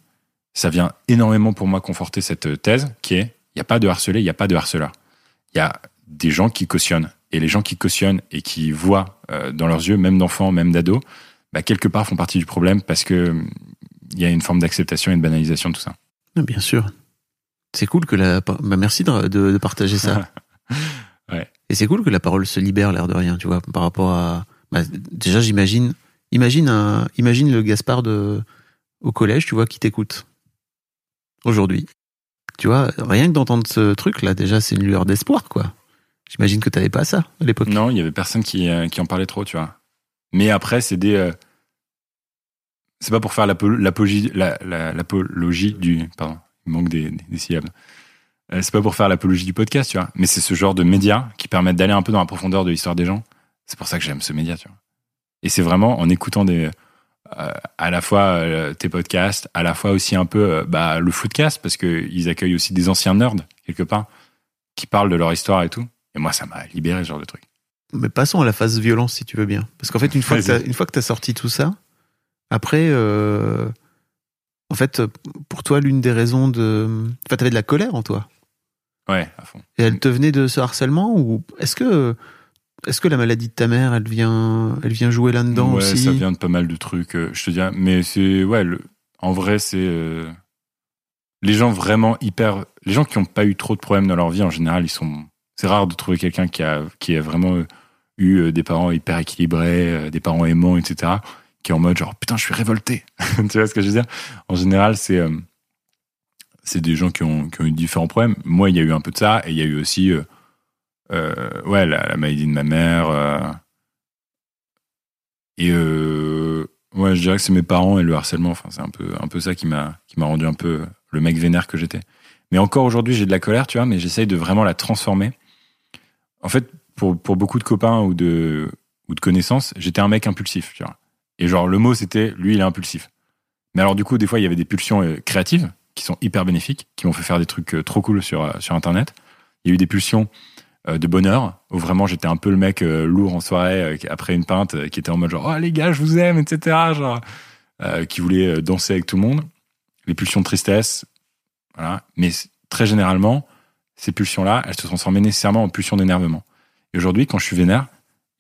[SPEAKER 2] ça vient énormément pour moi conforter cette thèse qui est il n'y a pas de harcelé, il n'y a pas de harceleur. Il y a des gens qui cautionnent. Et les gens qui cautionnent et qui voient euh, dans leurs yeux, même d'enfants, même d'ados, bah, quelque part font partie du problème parce que hum, il y a une forme d'acceptation et de banalisation de tout ça.
[SPEAKER 1] Ah, Bien sûr. C'est cool que la. Bah, merci de, de- de partager ça.
[SPEAKER 2] Ouais.
[SPEAKER 1] Et c'est cool que la parole se libère, l'air de rien, tu vois, par rapport à. bah, déjà, j'imagine. Imagine, un, imagine le Gaspard de, au collège, tu vois, qui t'écoute. Aujourd'hui. Tu vois, rien que d'entendre ce truc-là, déjà, c'est une lueur d'espoir, quoi. J'imagine que t'avais pas ça à l'époque.
[SPEAKER 2] Non, il y avait personne qui, euh, qui en parlait trop, tu vois. Mais après, c'est des. euh, c'est pas pour faire l'apo- l'apologie la- du. Pardon, il manque des, des- syllabes. Euh, c'est pas pour faire l'apologie du podcast, tu vois. Mais c'est ce genre de médias qui permettent d'aller un peu dans la profondeur de l'histoire des gens. C'est pour ça que j'aime ce média, tu vois. Et c'est vraiment en écoutant des. à la fois tes podcasts, à la fois aussi un peu bah, le footcast, parce qu'ils accueillent aussi des anciens nerds, quelque part, qui parlent de leur histoire et tout. Et moi, ça m'a libéré ce genre de truc.
[SPEAKER 1] Mais passons à la phase violence, si tu veux bien. Parce qu'en fait, une fois, que t'as, une fois que t'as sorti tout ça, après, euh, en fait, pour toi, l'une des raisons de. Enfin, t'avais de la colère en toi.
[SPEAKER 2] Ouais, à fond.
[SPEAKER 1] Et elle te venait de ce harcèlement ou est-ce que est-ce que la maladie de ta mère, elle vient elle vient jouer là-dedans
[SPEAKER 2] ouais,
[SPEAKER 1] aussi?
[SPEAKER 2] ça vient de pas mal de trucs. euh, je te dis, mais c'est ouais. Le, en vrai, c'est euh, les gens vraiment hyper. Les gens qui ont pas eu trop de problèmes dans leur vie en général, ils sont. C'est rare de trouver quelqu'un qui a qui a vraiment euh, eu euh, des parents hyper équilibrés, euh, des parents aimants, etc. Qui est en mode genre putain, je suis révolté. tu vois ce que je veux dire? En général, c'est des gens qui ont, qui ont eu différents problèmes. Moi, il y a eu un peu de ça, et il y a eu aussi, ouais, la, la maladie de ma mère. et ouais, je dirais que c'est mes parents et le harcèlement. Enfin, c'est un peu, un peu ça qui m'a rendu un peu le mec vénère que j'étais. Mais encore aujourd'hui, j'ai de la colère, tu vois, mais j'essaye de vraiment la transformer. En fait, pour, pour beaucoup de copains ou de, ou de connaissances, j'étais un mec impulsif. Et genre, le mot, c'était lui, il est impulsif. Mais alors, du coup, des fois, il y avait des pulsions euh, créatives qui sont hyper bénéfiques, qui m'ont fait faire des trucs euh, trop cool sur, euh, sur Internet. Il y a eu des pulsions de bonheur, où vraiment j'étais un peu le mec lourd en soirée, après une pinte, qui était en mode genre, oh les gars, je vous aime, etc. Genre, qui voulait danser avec tout le monde. Les pulsions de tristesse. Mais très généralement, ces pulsions-là, elles se transformaient nécessairement en pulsions d'énervement. Et aujourd'hui, quand je suis vénère,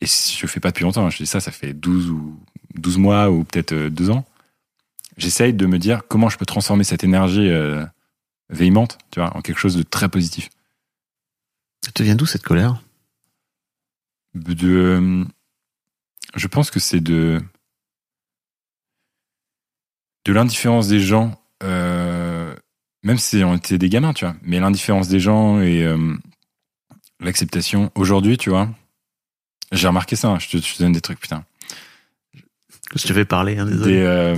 [SPEAKER 2] et je fais pas depuis longtemps, hein, je dis ça, ça fait 12 ou 12 mois ou peut-être euh, deux ans, j'essaye de me dire comment je peux transformer cette énergie euh, véhémente, tu vois, en quelque chose de très positif.
[SPEAKER 1] Ça te vient d'où cette colère?
[SPEAKER 2] De, euh, je pense que c'est de de l'indifférence des gens, euh, même si on était des gamins, tu vois, mais l'indifférence des gens et euh, l'acceptation. Aujourd'hui, tu vois, j'ai remarqué ça. hein, je, te, je te donne des trucs, putain.
[SPEAKER 1] Je te fais parler, hein, désolé.
[SPEAKER 2] des, euh,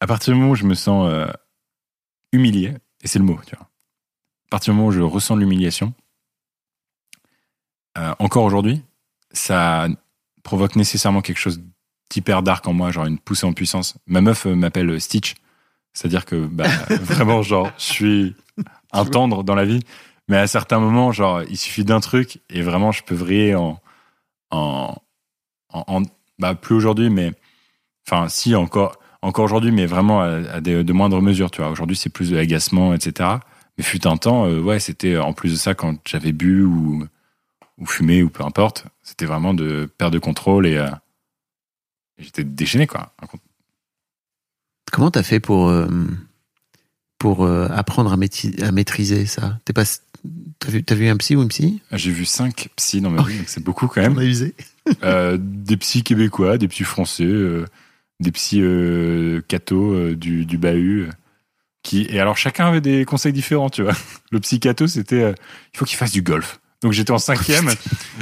[SPEAKER 2] à partir du moment où je me sens euh, humilié, et c'est le mot, tu vois. À partir du moment où je ressens l'humiliation, encore aujourd'hui, ça provoque nécessairement quelque chose d'hyper dark en moi, genre une poussée en puissance. Ma meuf m'appelle Stitch, c'est-à-dire que bah, vraiment, genre, je suis un tendre dans la vie, mais à certains moments, genre, il suffit d'un truc et vraiment, je peux vriller en, en, en, en- bah, plus aujourd'hui, mais enfin, si encore, encore aujourd'hui, mais vraiment à, à des- de moindres mesures, tu vois. Aujourd'hui, c'est plus de l'agacement, etc. Mais fut un temps, euh, ouais, c'était en plus de ça quand j'avais bu ou, ou fumé ou peu importe, c'était vraiment de perdre de contrôle et, euh, et j'étais déchaîné, quoi.
[SPEAKER 1] Comment t'as fait pour euh, pour euh, apprendre à, maîtri- à maîtriser ça? T'es pas t'as vu vu un psy ou une psy?
[SPEAKER 2] J'ai vu cinq psys dans ma vie, donc c'est beaucoup quand même.
[SPEAKER 1] Usé
[SPEAKER 2] Euh, des psys québécois, des psys français, des psys cathos du, du bahut. qui, et alors chacun avait des conseils différents, tu vois. Le psy catho, c'était il faut qu'il fasse du golf. Donc j'étais en cinquième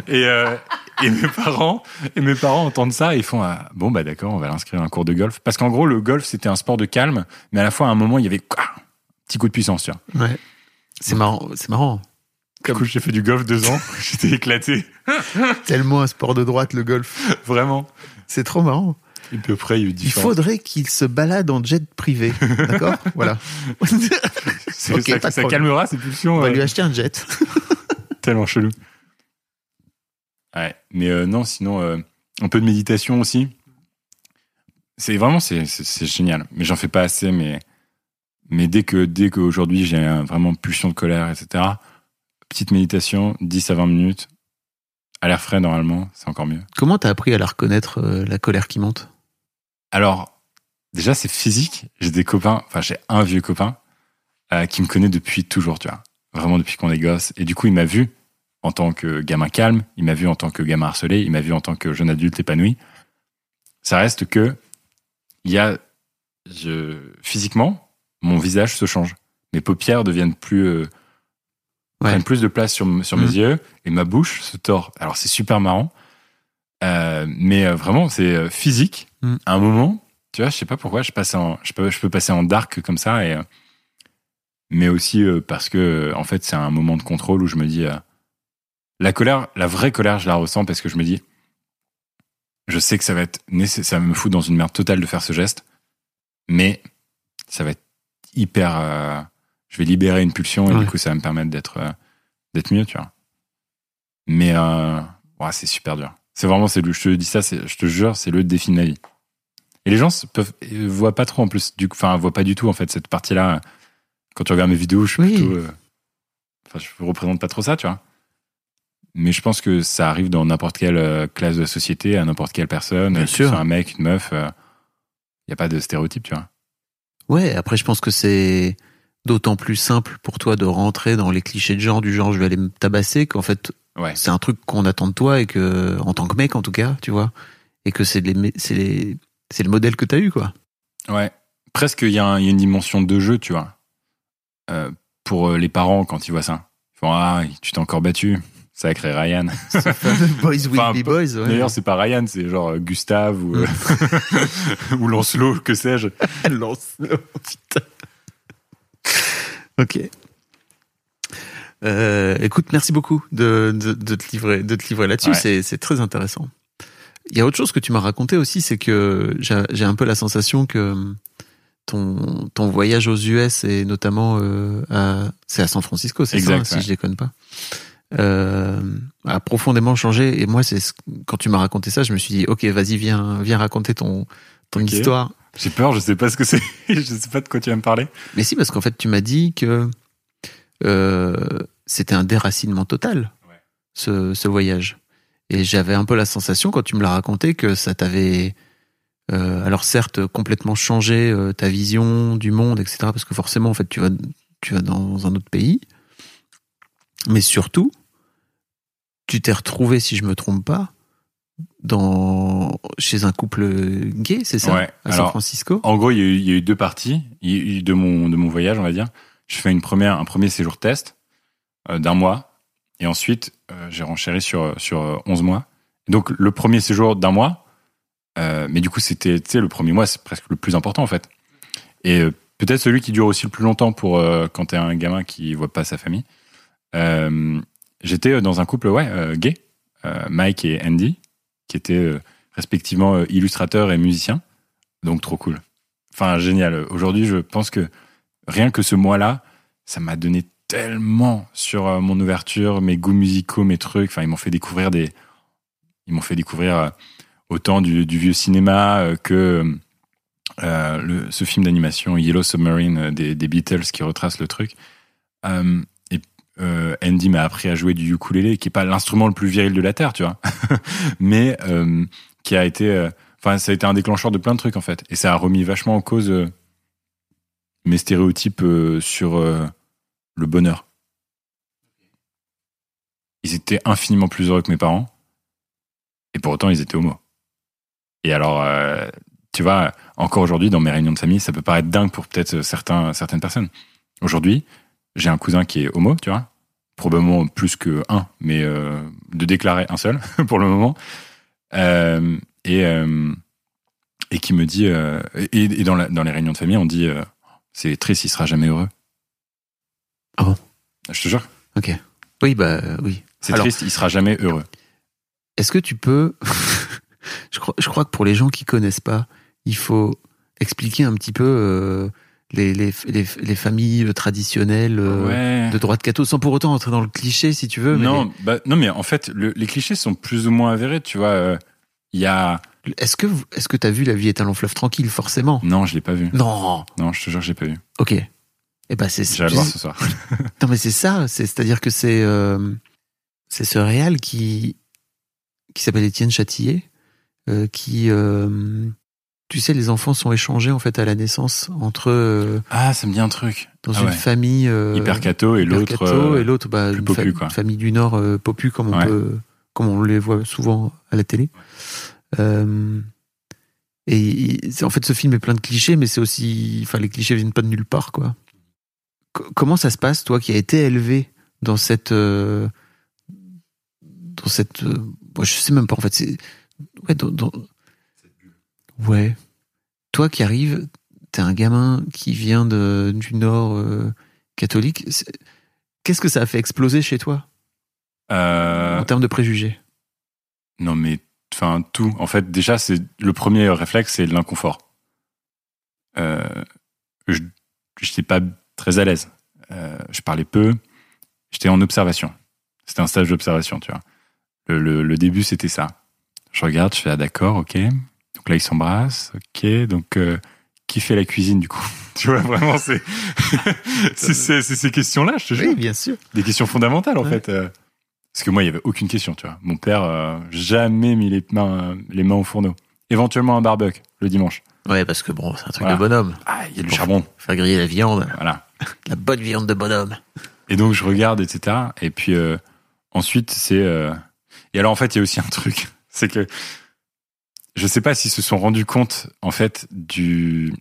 [SPEAKER 2] et, euh, et mes parents et mes parents entendent ça et ils font ah, bon bah d'accord on va l'inscrire à un cours de golf parce qu'en gros le golf c'était un sport de calme mais à la fois à un moment il y avait ah, un petit coup de puissance tu vois.
[SPEAKER 1] Ouais. C'est marrant, c'est marrant.
[SPEAKER 2] Du coup j'ai fait du golf deux ans j'étais éclaté
[SPEAKER 1] Tellement un sport de droite le golf.
[SPEAKER 2] vraiment
[SPEAKER 1] C'est trop marrant.
[SPEAKER 2] et puis après il y a eu
[SPEAKER 1] Il faudrait qu'il se balade en jet privé, d'accord? Voilà.
[SPEAKER 2] Ça, calmera ses pulsions
[SPEAKER 1] On va
[SPEAKER 2] euh,
[SPEAKER 1] lui acheter un jet.
[SPEAKER 2] Tellement chelou. Ouais, mais euh, non, sinon, euh, un peu de méditation aussi. C'est vraiment, c'est, génial. Mais j'en fais pas assez, mais, mais dès que, dès qu'aujourd'hui j'ai un- vraiment pulsion de colère, etc., petite méditation, 10 à 20 minutes, à l'air frais normalement, c'est encore mieux.
[SPEAKER 1] Comment t'as appris à la reconnaître euh, la colère qui monte?
[SPEAKER 2] Alors, déjà, c'est physique. J'ai des copains, enfin, j'ai un vieux copain euh, qui me connaît depuis toujours, tu vois. Vraiment depuis qu'on est gosse. Et du coup, il m'a vu en tant que gamin calme, il m'a vu en tant que gamin harcelé, il m'a vu en tant que jeune adulte épanoui. Ça reste que, il y a, je, physiquement, mon visage se change. Mes paupières deviennent plus, euh,
[SPEAKER 1] Ouais.
[SPEAKER 2] prennent plus de place sur, sur
[SPEAKER 1] Mhm.
[SPEAKER 2] mes yeux et ma bouche se tord. Alors, c'est super marrant. Euh, mais euh, vraiment, c'est physique.
[SPEAKER 1] Mhm.
[SPEAKER 2] À un moment, tu vois, je sais pas pourquoi je passe en, je peux, je peux passer en dark comme ça et, mais aussi euh, parce que, euh, en fait, c'est un moment de contrôle où je me dis, euh, la colère, la vraie colère, je la ressens parce que je me dis, je sais que ça va être nécessaire, ça me fout dans une merde totale de faire ce geste, mais ça va être hyper, euh, je vais libérer une pulsion et
[SPEAKER 1] Ouais.
[SPEAKER 2] du coup, ça va me permettre d'être, euh, d'être mieux, tu vois. Mais, euh, ouais, c'est super dur. C'est vraiment, c'est je te dis ça, je te jure, c'est le défi de ma vie. Et les gens peuvent, voient pas trop en plus, du enfin, voient pas du tout en fait cette partie-là. Quand tu regardes mes vidéos, je suis
[SPEAKER 1] Oui.
[SPEAKER 2] plutôt, euh, enfin, je représente pas trop ça, tu vois. Mais je pense que ça arrive dans n'importe quelle euh, classe de société, à n'importe quelle personne,
[SPEAKER 1] Bien sûr.
[SPEAKER 2] un mec, une meuf, il n'y a pas de stéréotype, tu vois.
[SPEAKER 1] Ouais, après je pense que c'est d'autant plus simple pour toi de rentrer dans les clichés de genre du genre je vais aller me tabasser qu'en fait
[SPEAKER 2] Ouais.
[SPEAKER 1] c'est un truc qu'on attend de toi et que en tant que mec en tout cas, tu vois, et que c'est le modèle que t'as eu quoi.
[SPEAKER 2] Ouais. Presque, y, il y a une dimension de jeu, tu vois. Euh, pour euh, les parents, quand ils voient ça. Ils font Ah, tu t'es encore battu. Sacré Ryan.
[SPEAKER 1] boys will
[SPEAKER 2] Enfin,
[SPEAKER 1] be boys. Ouais.
[SPEAKER 2] D'ailleurs, c'est pas Ryan, c'est genre euh, Gustave ou, euh, ou Lancelot, que sais-je.
[SPEAKER 1] Lancelot, putain. Ok. Euh, écoute, merci beaucoup de, de, de te livrer, de te livrer là-dessus.
[SPEAKER 2] Ouais.
[SPEAKER 1] C'est, très intéressant. Il y a autre chose que tu m'as raconté aussi, c'est que j'ai un peu la sensation que ton, ton voyage aux US et notamment euh, à, c'est à San Francisco, c'est ça, si je déconne pas, euh, a profondément changé. Et moi, c'est ce- quand tu m'as raconté ça, je me suis dit, ok, vas-y, viens, viens raconter ton, ton histoire.
[SPEAKER 2] J'ai peur, je sais pas ce que c'est. je sais pas de quoi tu vas me parler.
[SPEAKER 1] Mais si, parce qu'en fait, tu m'as dit que euh, c'était un déracinement total,
[SPEAKER 2] Ouais.
[SPEAKER 1] ce, ce voyage. Et j'avais un peu la sensation, quand tu me l'as raconté, que ça t'avait, alors certes, complètement changé euh, ta vision du monde, etc. Parce que forcément, en fait, tu vas, tu vas dans un autre pays. Mais surtout, tu t'es retrouvé, si je me trompe pas, dans, chez un couple gay, c'est ça?
[SPEAKER 2] Ouais,
[SPEAKER 1] À San
[SPEAKER 2] alors,
[SPEAKER 1] Francisco?
[SPEAKER 2] En gros, il y, a eu, il y a eu deux parties eu de mon, de mon voyage, on va dire. Je fais une première, un premier séjour test euh, d'un mois. Et ensuite, euh, j'ai renchéri sur, sur euh, 11 mois. Donc, le premier séjour d'un mois, Euh, mais du coup, c'était, le premier mois, c'est presque le plus important en fait. Et euh, peut-être celui qui dure aussi le plus longtemps pour euh, quand t'es un gamin qui voit pas sa famille. J'étais dans un couple, ouais, gay, Mike et Andy, qui étaient respectivement illustrateurs et musiciens. Donc trop cool. Enfin, génial. Aujourd'hui, je pense que rien que ce mois-là, ça m'a donné tellement sur mon ouverture, mes goûts musicaux, mes trucs. Enfin, ils m'ont fait découvrir des, ils m'ont fait découvrir autant du, vieux cinéma euh, que euh, ce film d'animation Yellow Submarine euh, des, Beatles qui retrace le truc. Andy m'a appris à jouer du ukulélé, qui est pas l'instrument le plus viril de la terre, tu vois, mais qui a été, enfin, ça a été un déclencheur de plein de trucs en fait, et ça a remis vachement en cause mes stéréotypes sur le bonheur. Ils étaient infiniment plus heureux que mes parents, et pour autant ils étaient homo. Et alors, euh, tu vois, encore aujourd'hui dans mes réunions de famille, ça peut paraître dingue pour peut-être certains, certaines personnes. Aujourd'hui, j'ai un cousin qui est homo, tu vois, probablement plus que un, mais euh, de déclarer un seul pour le moment, Euh, et euh, et qui me dit euh, et, et dans, la- dans les réunions de famille, on dit euh, c'est triste, il sera jamais heureux.
[SPEAKER 1] Ah bon?
[SPEAKER 2] Je te jure,
[SPEAKER 1] Ok. Oui, bah euh, oui.
[SPEAKER 2] c'est triste, il sera jamais heureux.
[SPEAKER 1] Est-ce que tu peux. Je, crois, je crois que pour les gens qui connaissent pas, il faut expliquer un petit peu euh, les, les, les, les familles traditionnelles euh,
[SPEAKER 2] ouais.
[SPEAKER 1] de droite catho, sans pour autant entrer dans le cliché, si tu veux. mais
[SPEAKER 2] Non, bah, non, mais en fait, le- les clichés sont plus ou moins avérés, tu vois. euh, Il y a.
[SPEAKER 1] Est-ce que est-ce que t'as vu La vie est un long fleuve tranquille, forcément?
[SPEAKER 2] Non, je l'ai pas vu.
[SPEAKER 1] Non.
[SPEAKER 2] Non, je te jure, j'ai pas vu.
[SPEAKER 1] Ok. Eh ben c'est
[SPEAKER 2] le voir ce soir.
[SPEAKER 1] non mais c'est ça. C'est c'est-à-dire que c'est euh, c'est ce réal qui qui s'appelle Étienne Châtillier, euh, qui euh, tu sais les enfants sont échangés en fait à la naissance entre euh,
[SPEAKER 2] Ah, ça me dit un truc.
[SPEAKER 1] dans
[SPEAKER 2] Ah
[SPEAKER 1] une
[SPEAKER 2] ouais.
[SPEAKER 1] famille euh,
[SPEAKER 2] Hyper catho et l'autre. euh,
[SPEAKER 1] et l'autre bah, une,
[SPEAKER 2] popu,
[SPEAKER 1] fa-
[SPEAKER 2] quoi.
[SPEAKER 1] une famille du Nord euh, popu comme on
[SPEAKER 2] Ouais.
[SPEAKER 1] peut comme on les voit souvent à la télé. Euh, et en fait, ce film est plein de clichés, mais c'est aussi, enfin, les clichés viennent pas de nulle part, quoi. Co- comment ça se passe, toi, qui as été élevé dans cette, euh, dans cette, euh, moi, je sais même pas, en fait, c'est, ouais, dans, dans- ouais. Toi qui arrives, t'es un gamin qui vient de, du Nord euh, catholique. Qu'est-ce que ça a fait exploser chez toi?
[SPEAKER 2] Euh,
[SPEAKER 1] en termes de préjugés
[SPEAKER 2] non, mais enfin tout. En fait, déjà, c'est le premier réflexe, c'est l'inconfort. Euh, je n'étais pas très à l'aise. Euh, je parlais peu. J'étais en observation. C'était un stage d'observation, tu vois. Le, le, le début, c'était ça. Je regarde, je fais ah d'accord, ok. Donc là, ils s'embrassent, ok. Donc euh, qui fait la cuisine du coup? Tu vois, vraiment, c'est c'est ces questions-là, je te jure.
[SPEAKER 1] Oui, bien sûr.
[SPEAKER 2] des questions fondamentales en
[SPEAKER 1] Ouais.
[SPEAKER 2] fait. euh. Parce que moi, il y avait aucune question, tu vois. Mon père, euh, jamais mis les mains, les mains au fourneau. Éventuellement un barbecue le dimanche.
[SPEAKER 1] Ouais, parce que bon, c'est un truc
[SPEAKER 2] Voilà.
[SPEAKER 1] de bonhomme.
[SPEAKER 2] Ah, il y a du charbon.
[SPEAKER 1] Faire griller la viande,
[SPEAKER 2] Voilà.
[SPEAKER 1] la bonne viande de bonhomme.
[SPEAKER 2] Et donc je regarde, etc. Et puis euh, ensuite c'est euh, et alors en fait il y a aussi un truc, c'est que je sais pas s'ils se sont rendus compte en fait du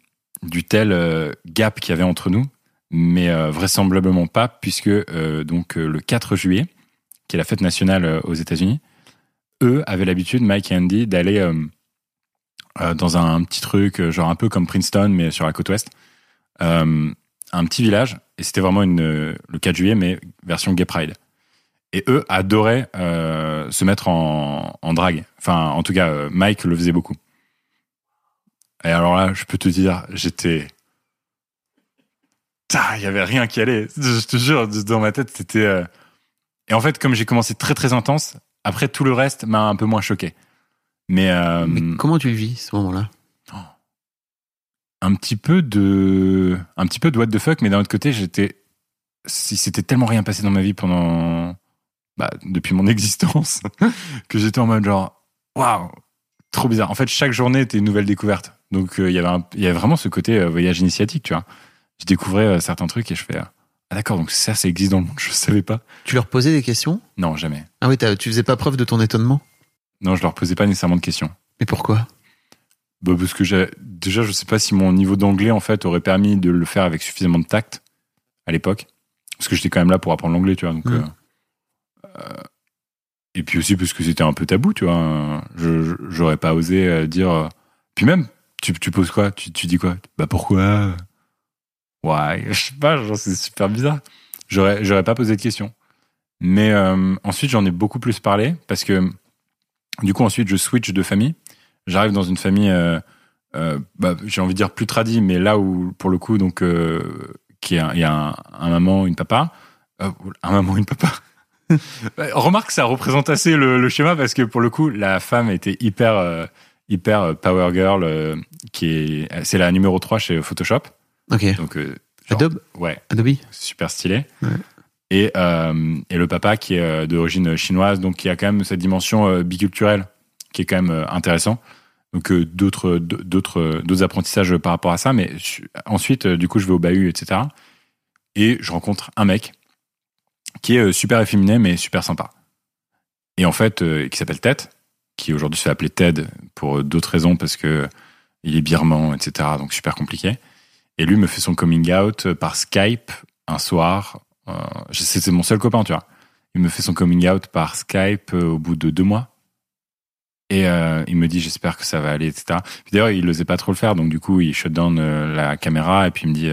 [SPEAKER 2] tel euh, gap qu'il y avait entre nous, mais euh, vraisemblablement pas puisque euh, donc le 4 juillet, qui est la fête nationale aux États-Unis, eux avaient l'habitude Mike et Andy d'aller dans un, petit truc genre un peu comme Princeton mais sur la côte ouest. Un petit village et c'était vraiment une, le 4 juillet mais version gay pride et eux adoraient euh, se mettre en, en drague. Enfin en tout cas euh, Mike le faisait beaucoup. Et alors là je peux te dire j'étais il y avait rien qui allait. Je te jure dans ma tête c'était euh, et en fait comme j'ai commencé très très intense après tout le reste m'a un peu moins choqué. Mais,
[SPEAKER 1] Mais comment tu vis, ce moment-là?
[SPEAKER 2] Un petit peu de un petit peu de what the fuck mais d'un autre côté j'étais si c'était tellement rien passé dans ma vie pendant bah, depuis mon existence que j'étais en mode genre waouh trop bizarre. En fait chaque journée était une nouvelle découverte. Donc euh, il y avait un- y avait vraiment ce côté euh, voyage initiatique tu vois. Je découvrais euh, certains trucs et je fais ah d'accord donc ça ça existe dans le monde je savais pas.
[SPEAKER 1] Tu leur posais des questions?
[SPEAKER 2] Non jamais.
[SPEAKER 1] Ah oui, tu faisais pas preuve de ton étonnement?
[SPEAKER 2] Non je leur posais pas nécessairement de questions.
[SPEAKER 1] Mais pourquoi?
[SPEAKER 2] Bah, parce que j'ai- déjà, je sais pas si mon niveau d'anglais, en fait, aurait permis de le faire avec suffisamment de tact à l'époque. Parce que j'étais quand même là pour apprendre l'anglais, tu vois. Donc,
[SPEAKER 1] Mm.
[SPEAKER 2] Euh, et puis aussi parce que c'était un peu tabou, tu vois. Je j'aurais pas osé euh, dire. euh, Puis même, tu, tu poses quoi? Tu, tu dis quoi? Bah pourquoi? Ouais, je sais pas, genre, c'est super bizarre. J'aurais j'aurais pas posé de questions. Mais ensuite, j'en ai beaucoup plus parlé parce que du coup, ensuite, je switch de famille. J'arrive dans une famille, bah, j'ai envie de dire plus tradie, mais là où, pour le coup, donc, euh, qui a- il y a un, un maman, une papa. Un maman, une papa. Bah, Remarque, ça représente assez le, le schéma parce que pour le coup, la femme était hyper, euh, hyper euh, power girl, euh, qui est, c'est la numéro 3 chez Photoshop.
[SPEAKER 1] Ok.
[SPEAKER 2] Donc, euh, genre-
[SPEAKER 1] Adobe
[SPEAKER 2] Ouais,
[SPEAKER 1] Adobe
[SPEAKER 2] super stylé.
[SPEAKER 1] Ouais.
[SPEAKER 2] Et, et le papa qui est d'origine chinoise, donc qui a quand même cette dimension biculturelle qui est quand même intéressant. Donc d'autres d'autres d'autres apprentissages par rapport à ça. Mais su- ensuite, du coup, je vais au bahut, etc. Et je rencontre un mec qui est euh, super efféminé mais super sympa. Et en fait, euh, qui s'appelle Ted, qui aujourd'hui se fait appeler Ted pour euh, d'autres raisons parce que il est birman, etc. Donc super compliqué. Et lui me fait son coming out par Skype un soir. Euh, C'était mon seul copain, tu vois. Il me fait son coming out par Skype au bout de deux mois. Et il me dit j'espère que ça va aller, etc. D'ailleurs, il n'osait pas trop le faire, donc du coup, il shut down la caméra et puis il me dit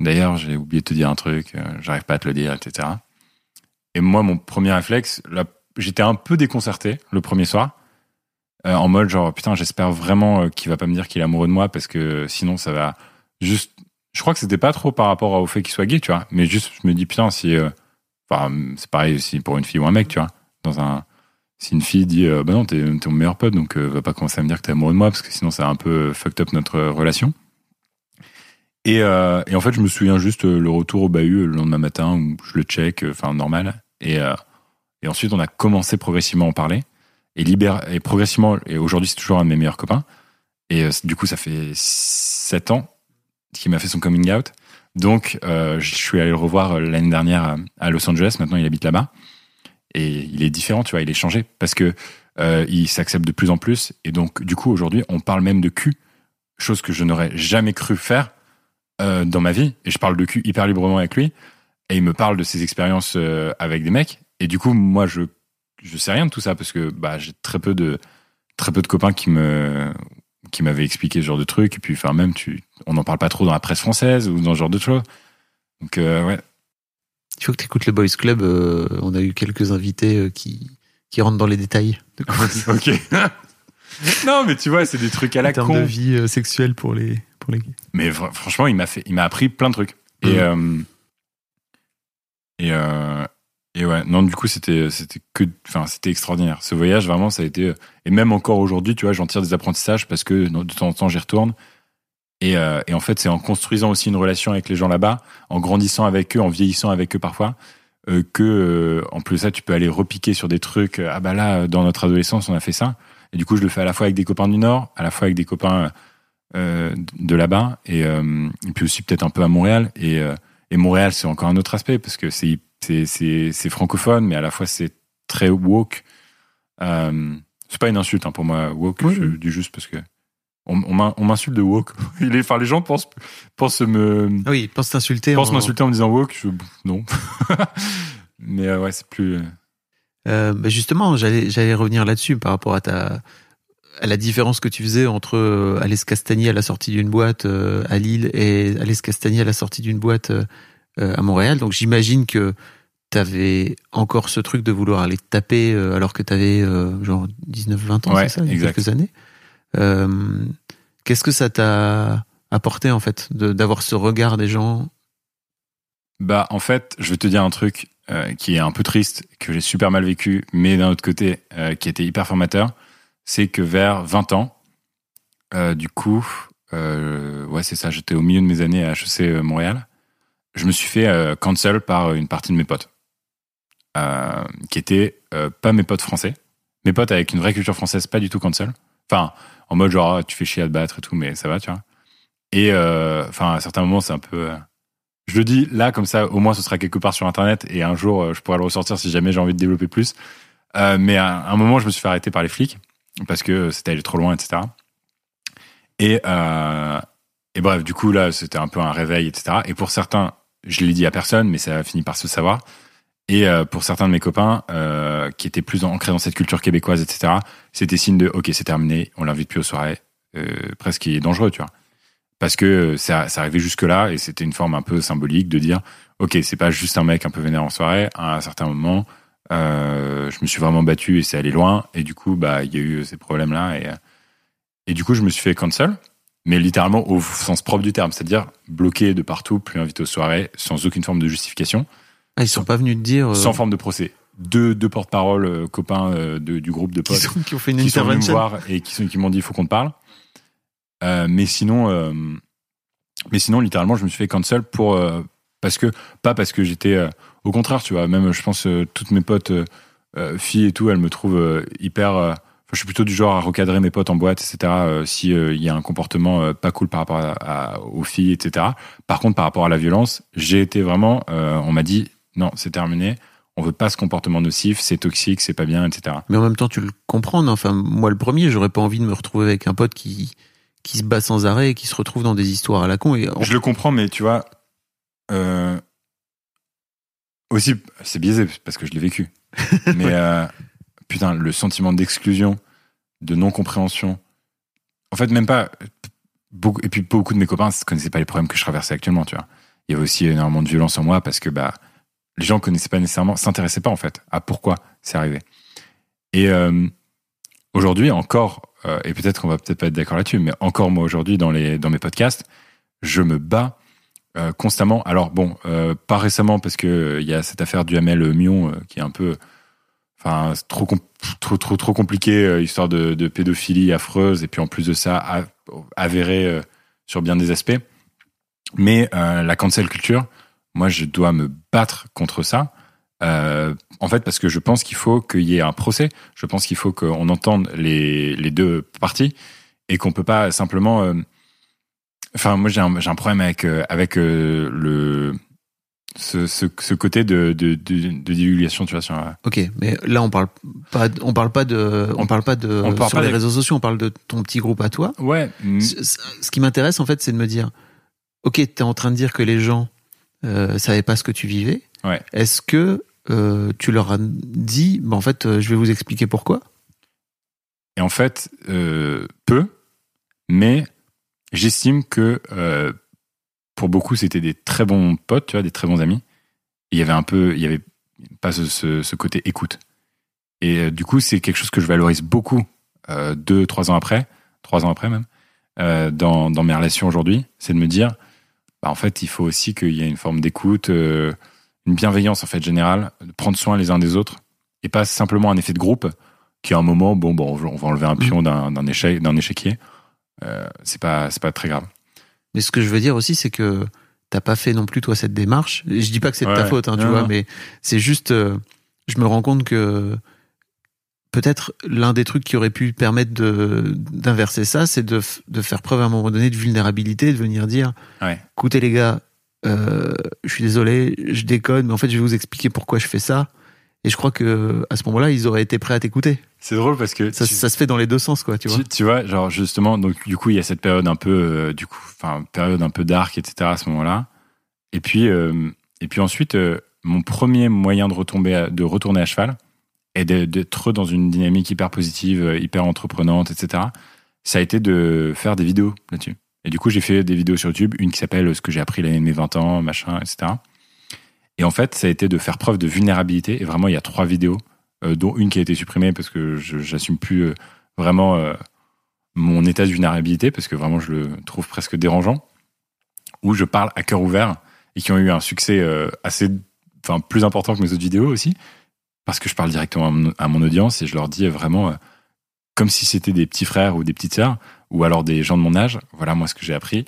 [SPEAKER 2] d'ailleurs, j'ai oublié de te dire un truc, euh, j'arrive pas à te le dire, etc. Et moi, mon premier réflexe, j'étais un peu déconcerté le premier soir, euh, en mode genre putain, j'espère vraiment euh, qu'il va pas me dire qu'il est amoureux de moi parce que sinon ça va juste. Je crois que c'était pas trop par rapport au fait qu'il soit gay, tu vois, mais juste je me dis putain si, c'est pareil si pour une fille ou un mec, tu vois, dans un si une fille dit euh, bah non t'es mon meilleur pote donc va pas commencer à me dire que t'es amoureux de moi parce que sinon ça a un peu fucked up notre relation et, euh, et en fait je me souviens juste euh, le retour au bahut euh, le lendemain matin où je le check enfin normal. Et ensuite on a commencé progressivement à en parler. Et progressivement et aujourd'hui c'est toujours un de mes meilleurs copains. Et du coup ça fait sept ans qu'il m'a fait son coming out. Donc je suis allé le revoir l'année dernière à- Los Angeles. Maintenant il habite là-bas. Et il est différent, tu vois, il est changé. Parce que il s'accepte de plus en plus. Et donc du coup aujourd'hui on parle même de cul, chose que je n'aurais jamais cru faire euh, dans ma vie et je parle de cul hyper librement avec lui et il me parle de ses expériences euh, avec des mecs et du coup moi je je sais rien de tout ça parce que bah j'ai très peu de très peu de copains qui me qui m'avaient expliqué ce genre de trucs et puis enfin même tu on n'en parle pas trop dans la presse française ou dans ce genre de choses. Donc euh, ouais.
[SPEAKER 1] Il faut que tu écoutes le Boys Club. on a eu quelques invités qui, qui rentrent dans les détails de
[SPEAKER 2] ok non mais tu vois c'est des trucs à la
[SPEAKER 1] en termes
[SPEAKER 2] con
[SPEAKER 1] de vie euh, sexuelle pour les, pour les gays.
[SPEAKER 2] Mais fr- franchement, il m'a fait, il m'a appris plein de trucs. Et euh, et euh, et ouais, non, du coup, c'était c'était que, enfin, c'était extraordinaire. Ce voyage, vraiment, ça a été. Et même encore aujourd'hui, tu vois, j'en tire des apprentissages parce que de temps en temps, j'y retourne. Et, euh, et en fait, c'est en construisant aussi une relation avec les gens là-bas, en grandissant avec eux, en vieillissant avec eux parfois, euh, que euh, en plus de ça, tu peux aller repiquer sur des trucs. euh, Ah bah là, dans notre adolescence, on a fait ça. Et du coup, je le fais à la fois avec des copains du Nord, à la fois avec des copains euh, de là-bas, et, euh, et puis aussi peut-être un peu à Montréal. Et, euh, et Montréal, c'est encore un autre aspect parce que c'est francophone, mais à la fois c'est très woke. C'est pas une insulte hein, pour moi woke.
[SPEAKER 1] Oui,
[SPEAKER 2] je dis juste parce que on, on m'in- on m'insulte de woke. Il est, enfin, les gens pensent pensent me
[SPEAKER 1] Ah oui, pense t'insulter.
[SPEAKER 2] pensent
[SPEAKER 1] en-
[SPEAKER 2] m'insulter en me disant woke. Je, non. mais ouais, c'est plus.
[SPEAKER 1] Euh, bah justement, j'allais j'allais revenir là-dessus par rapport à ta à la différence que tu faisais entre euh, Alès Castagnier à la sortie d'une boîte euh, à Lille et Alès Castagnier à la sortie d'une boîte euh, à Montréal. Donc j'imagine que tu avais encore ce truc de vouloir aller te taper alors que tu avais genre 19-20 ans,
[SPEAKER 2] Ouais,
[SPEAKER 1] c'est ça, il y a quelques années. Qu'est-ce que ça t'a apporté en fait d'avoir ce regard des gens?
[SPEAKER 2] Bah, en fait, je vais te dire un truc euh, qui est un peu triste, que j'ai super mal vécu, mais d'un autre côté, euh, qui était hyper formateur. C'est que vers 20 ans, euh, du coup, ouais, c'est ça, j'étais au milieu de mes années à HEC Montréal. Je me suis fait cancel par une partie de mes potes, qui étaient pas mes potes français. Mes potes avec une vraie culture française, pas du tout cancel. Enfin, en mode genre, ah, tu fais chier à te battre et tout, mais ça va, tu vois. Et enfin, à certains moments, c'est un peu. Euh, je le dis là, comme ça, au moins, ce sera quelque part sur Internet et un jour, euh, je pourrai le ressortir si jamais j'ai envie de développer plus. Euh, mais à un moment, je me suis fait arrêter par les flics parce que c'était allé trop loin, etc. Et, euh, et bref, du coup, là, c'était un peu un réveil, etc. Et pour certains, je l'ai dit à personne, mais ça a fini par se savoir. Et euh, pour certains de mes copains euh, qui étaient plus ancrés dans cette culture québécoise, etc., c'était signe de OK, c'est terminé, on l'invite plus aux soirées. Euh, presque il est dangereux, tu vois. Parce que ça, ça arrivait jusque-là et c'était une forme un peu symbolique de dire OK, c'est pas juste un mec un peu vénère en soirée. À un certain moment, euh, je me suis vraiment battu et c'est allé loin. Et du coup, bah, il y a eu ces problèmes-là. Et, et du coup, je me suis fait cancel, mais littéralement au sens propre du terme, c'est-à-dire bloqué de partout, plus invité aux soirées, sans aucune forme de justification.
[SPEAKER 1] Ah, ils sont pas venus te dire. euh,
[SPEAKER 2] sans forme de procès. Deux, deux porte-parole euh, copains euh, de- du groupe de
[SPEAKER 1] qui,
[SPEAKER 2] potes
[SPEAKER 1] sont- qui ont fait une
[SPEAKER 2] qui sont venus me voir et qui, sont, qui m'ont dit il faut qu'on te parle. Euh, mais sinon, euh, mais sinon, littéralement, je me suis fait cancel pour euh, parce que pas parce que j'étais au contraire, tu vois. Même, je pense toutes mes potes filles et tout, elles me trouvent hyper. je suis plutôt du genre à recadrer mes potes en boîte, etc. si il y a un comportement pas cool par rapport aux filles, etc. Par contre, par rapport à la violence, j'ai été vraiment. on m'a dit non, c'est terminé. On veut pas ce comportement nocif, c'est toxique, c'est pas bien, etc.
[SPEAKER 1] Mais en même temps, tu le comprends. Enfin, moi, le premier, j'aurais pas envie de me retrouver avec un pote qui qui se bat sans arrêt et qui se retrouve dans des histoires à la con. Et
[SPEAKER 2] Je le comprends, mais tu vois, euh, aussi, c'est biaisé parce que je l'ai vécu. mais euh, putain, le sentiment d'exclusion, de non-compréhension. En fait, même pas. Beaucoup, et puis beaucoup de mes copains ne connaissaient pas les problèmes que je traversais actuellement, tu vois. Il y avait aussi énormément de violence en moi parce que bah, les gens connaissaient pas nécessairement, s'intéressaient pas en fait à pourquoi c'est arrivé. Et euh, aujourd'hui, encore, euh, et peut-être qu'on va peut-être pas être d'accord là-dessus, mais encore moi aujourd'hui dans, dans mes podcasts, je me bats euh, constamment. Alors bon, euh, pas récemment parce que il y a cette affaire du Hamel Mion qui est un peu, enfin trop trop trop compliqué, histoire de, pédophilie affreuse et puis en plus de ça a- avéré sur bien des aspects. Mais la cancel culture, moi je dois me battre contre ça. Euh, en fait, parce que je pense qu'il faut qu'il y ait un procès. Je pense qu'il faut qu'on entende les, les deux parties et qu'on peut pas simplement. euh, Enfin, moi j'ai un, problème avec euh, avec euh, le ce, ce, ce côté de, de, de, de divulgation, tu vois. Sur,
[SPEAKER 1] Ok, mais là, on parle pas, on parle pas de, on parle pas de
[SPEAKER 2] on parle
[SPEAKER 1] sur
[SPEAKER 2] pas
[SPEAKER 1] les
[SPEAKER 2] des-
[SPEAKER 1] réseaux sociaux. On parle de ton petit groupe à toi.
[SPEAKER 2] Ouais. mm,
[SPEAKER 1] Ce ce qui m'intéresse, en fait, c'est de me dire, ok, t'es en train de dire que les gens euh, savaient pas ce que tu vivais.
[SPEAKER 2] Ouais.
[SPEAKER 1] Est-ce que euh, tu leur as dit, bah, en fait, euh, je vais vous expliquer pourquoi
[SPEAKER 2] Et en fait, euh, peu, mais j'estime que pour beaucoup, c'était des très bons potes, tu vois, des très bons amis. Il y avait un peu, il y avait pas ce, côté écoute. Et du coup, c'est quelque chose que je valorise beaucoup deux, trois ans après, trois ans après même, dans, mes relations aujourd'hui, c'est de me dire, bah, en fait, il faut aussi qu'il y ait une forme d'écoute, une bienveillance en fait générale, de prendre soin les uns des autres, et pas simplement un effet de groupe qui à un moment, bon, bon, on va enlever un pion d'un d'un échec, d'un échiquier. Euh, c'est pas, c'est pas très grave.
[SPEAKER 1] Mais ce que je veux dire aussi, c'est que t'as pas fait non plus toi cette démarche. Je dis pas que c'est de ta faute, hein, tu
[SPEAKER 2] Non,
[SPEAKER 1] vois,
[SPEAKER 2] non.
[SPEAKER 1] mais c'est juste, euh, je me rends compte que peut-être l'un des trucs qui aurait pu permettre de d'inverser ça, c'est de, de faire preuve à un moment donné de vulnérabilité, de venir dire,
[SPEAKER 2] Ouais.
[SPEAKER 1] écoutez les gars, euh, je suis désolé, je déconne, mais en fait je vais vous expliquer pourquoi je fais ça. Et je crois que à ce moment-là, ils auraient été prêts à t'écouter.
[SPEAKER 2] C'est drôle parce que
[SPEAKER 1] Ça,
[SPEAKER 2] tu,
[SPEAKER 1] ça se fait dans les deux sens, quoi, tu vois.
[SPEAKER 2] tu, tu vois, genre justement, donc du coup, il y a cette période un peu, euh, du coup, enfin, période un peu dark, etc. à ce moment-là. Et puis, euh, et puis ensuite, euh, mon premier moyen de retomber, à- de retourner à cheval et d'être dans une dynamique hyper positive, hyper entreprenante, etc. Ça a été de faire des vidéos là-dessus. Et du coup, j'ai fait des vidéos sur YouTube, une qui s'appelle Ce que j'ai appris l'année de mes 20 ans, machin, etc. Et en fait, ça a été de faire preuve de vulnérabilité. Et vraiment, il y a trois vidéos, euh, dont une qui a été supprimée parce que j'assume plus euh, vraiment euh, mon état de vulnérabilité, parce que vraiment, je le trouve presque dérangeant, où je parle à cœur ouvert et qui ont eu un succès assez, enfin, plus important que mes autres vidéos aussi, parce que je parle directement à mon, audience et je leur dis vraiment, comme si c'était des petits frères ou des petites sœurs, ou alors des gens de mon âge, voilà moi ce que j'ai appris,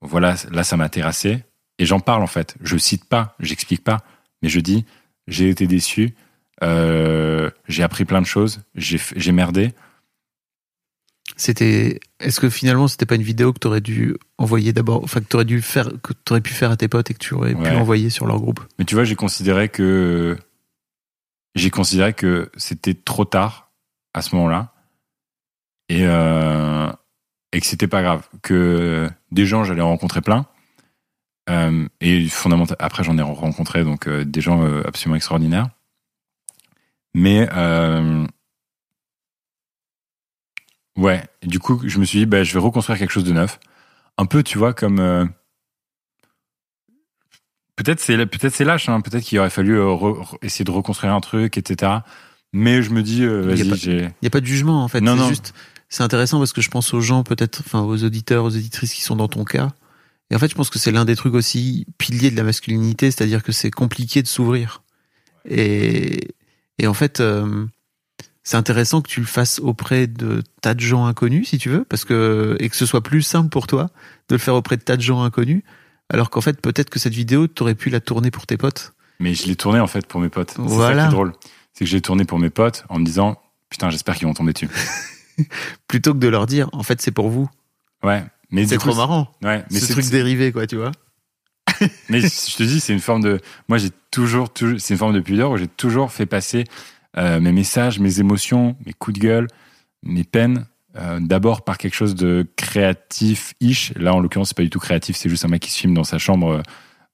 [SPEAKER 2] voilà, là ça m'a terrassé, et j'en parle en fait. Je cite pas, j'explique pas, mais je dis, j'ai été déçu, euh, j'ai appris plein de choses, j'ai merdé.
[SPEAKER 1] C'était. Est-ce que finalement c'était pas une vidéo que t'aurais dû envoyer d'abord, enfin que t'aurais dû faire, que t'aurais pu faire à tes potes et que tu aurais pu envoyer sur leur groupe?
[SPEAKER 2] Mais tu vois, j'ai considéré que j'ai considéré que c'était trop tard à ce moment-là et euh, et que c'était pas grave, que des gens j'allais en rencontrer plein, Euh, et fondamentalement, après, j'en ai rencontré donc euh, des gens euh, absolument extraordinaires. Mais ouais, du coup, je me suis dit, bah, je vais reconstruire quelque chose de neuf. Un peu, tu vois, comme peut-être c'est peut-être c'est lâche, hein, peut-être qu'il aurait fallu re- essayer de reconstruire un truc, etc. Mais je me dis, euh, vas-y,
[SPEAKER 1] Il n'y a pas de jugement en fait.
[SPEAKER 2] Non, non.
[SPEAKER 1] juste, c'est intéressant parce que je pense aux gens peut-être, enfin aux auditeurs, aux auditrices qui sont dans ton cas. Et en fait, je pense que c'est l'un des trucs aussi piliers de la masculinité, c'est-à-dire que c'est compliqué de s'ouvrir. Et, et en fait, euh, c'est intéressant que tu le fasses auprès de tas de gens inconnus, si tu veux, parce que et que ce soit plus simple pour toi de le faire auprès de tas de gens inconnus, alors qu'en fait, peut-être que cette vidéo, t'aurais pu la tourner pour tes potes.
[SPEAKER 2] Mais je l'ai tourné en fait pour mes potes. C'est ça
[SPEAKER 1] Voilà.
[SPEAKER 2] qui est drôle. C'est que j'ai tourné pour mes potes en me disant putain, j'espère qu'ils vont tomber dessus.
[SPEAKER 1] plutôt que de leur dire, en fait, c'est pour vous.
[SPEAKER 2] Ouais. Mais
[SPEAKER 1] C'est
[SPEAKER 2] coup,
[SPEAKER 1] trop marrant.
[SPEAKER 2] Ouais. Mais
[SPEAKER 1] ce
[SPEAKER 2] c'est
[SPEAKER 1] truc dérivé, quoi, tu vois.
[SPEAKER 2] Mais je te dis, c'est une forme de. Moi, j'ai toujours, toujours c'est une forme de pudeur où j'ai toujours fait passer euh, mes messages, mes émotions, mes coups de gueule, mes peines, euh, d'abord par quelque chose de créatif-ish. Là, en l'occurrence, c'est pas du tout créatif, c'est juste un mec qui se filme dans sa chambre.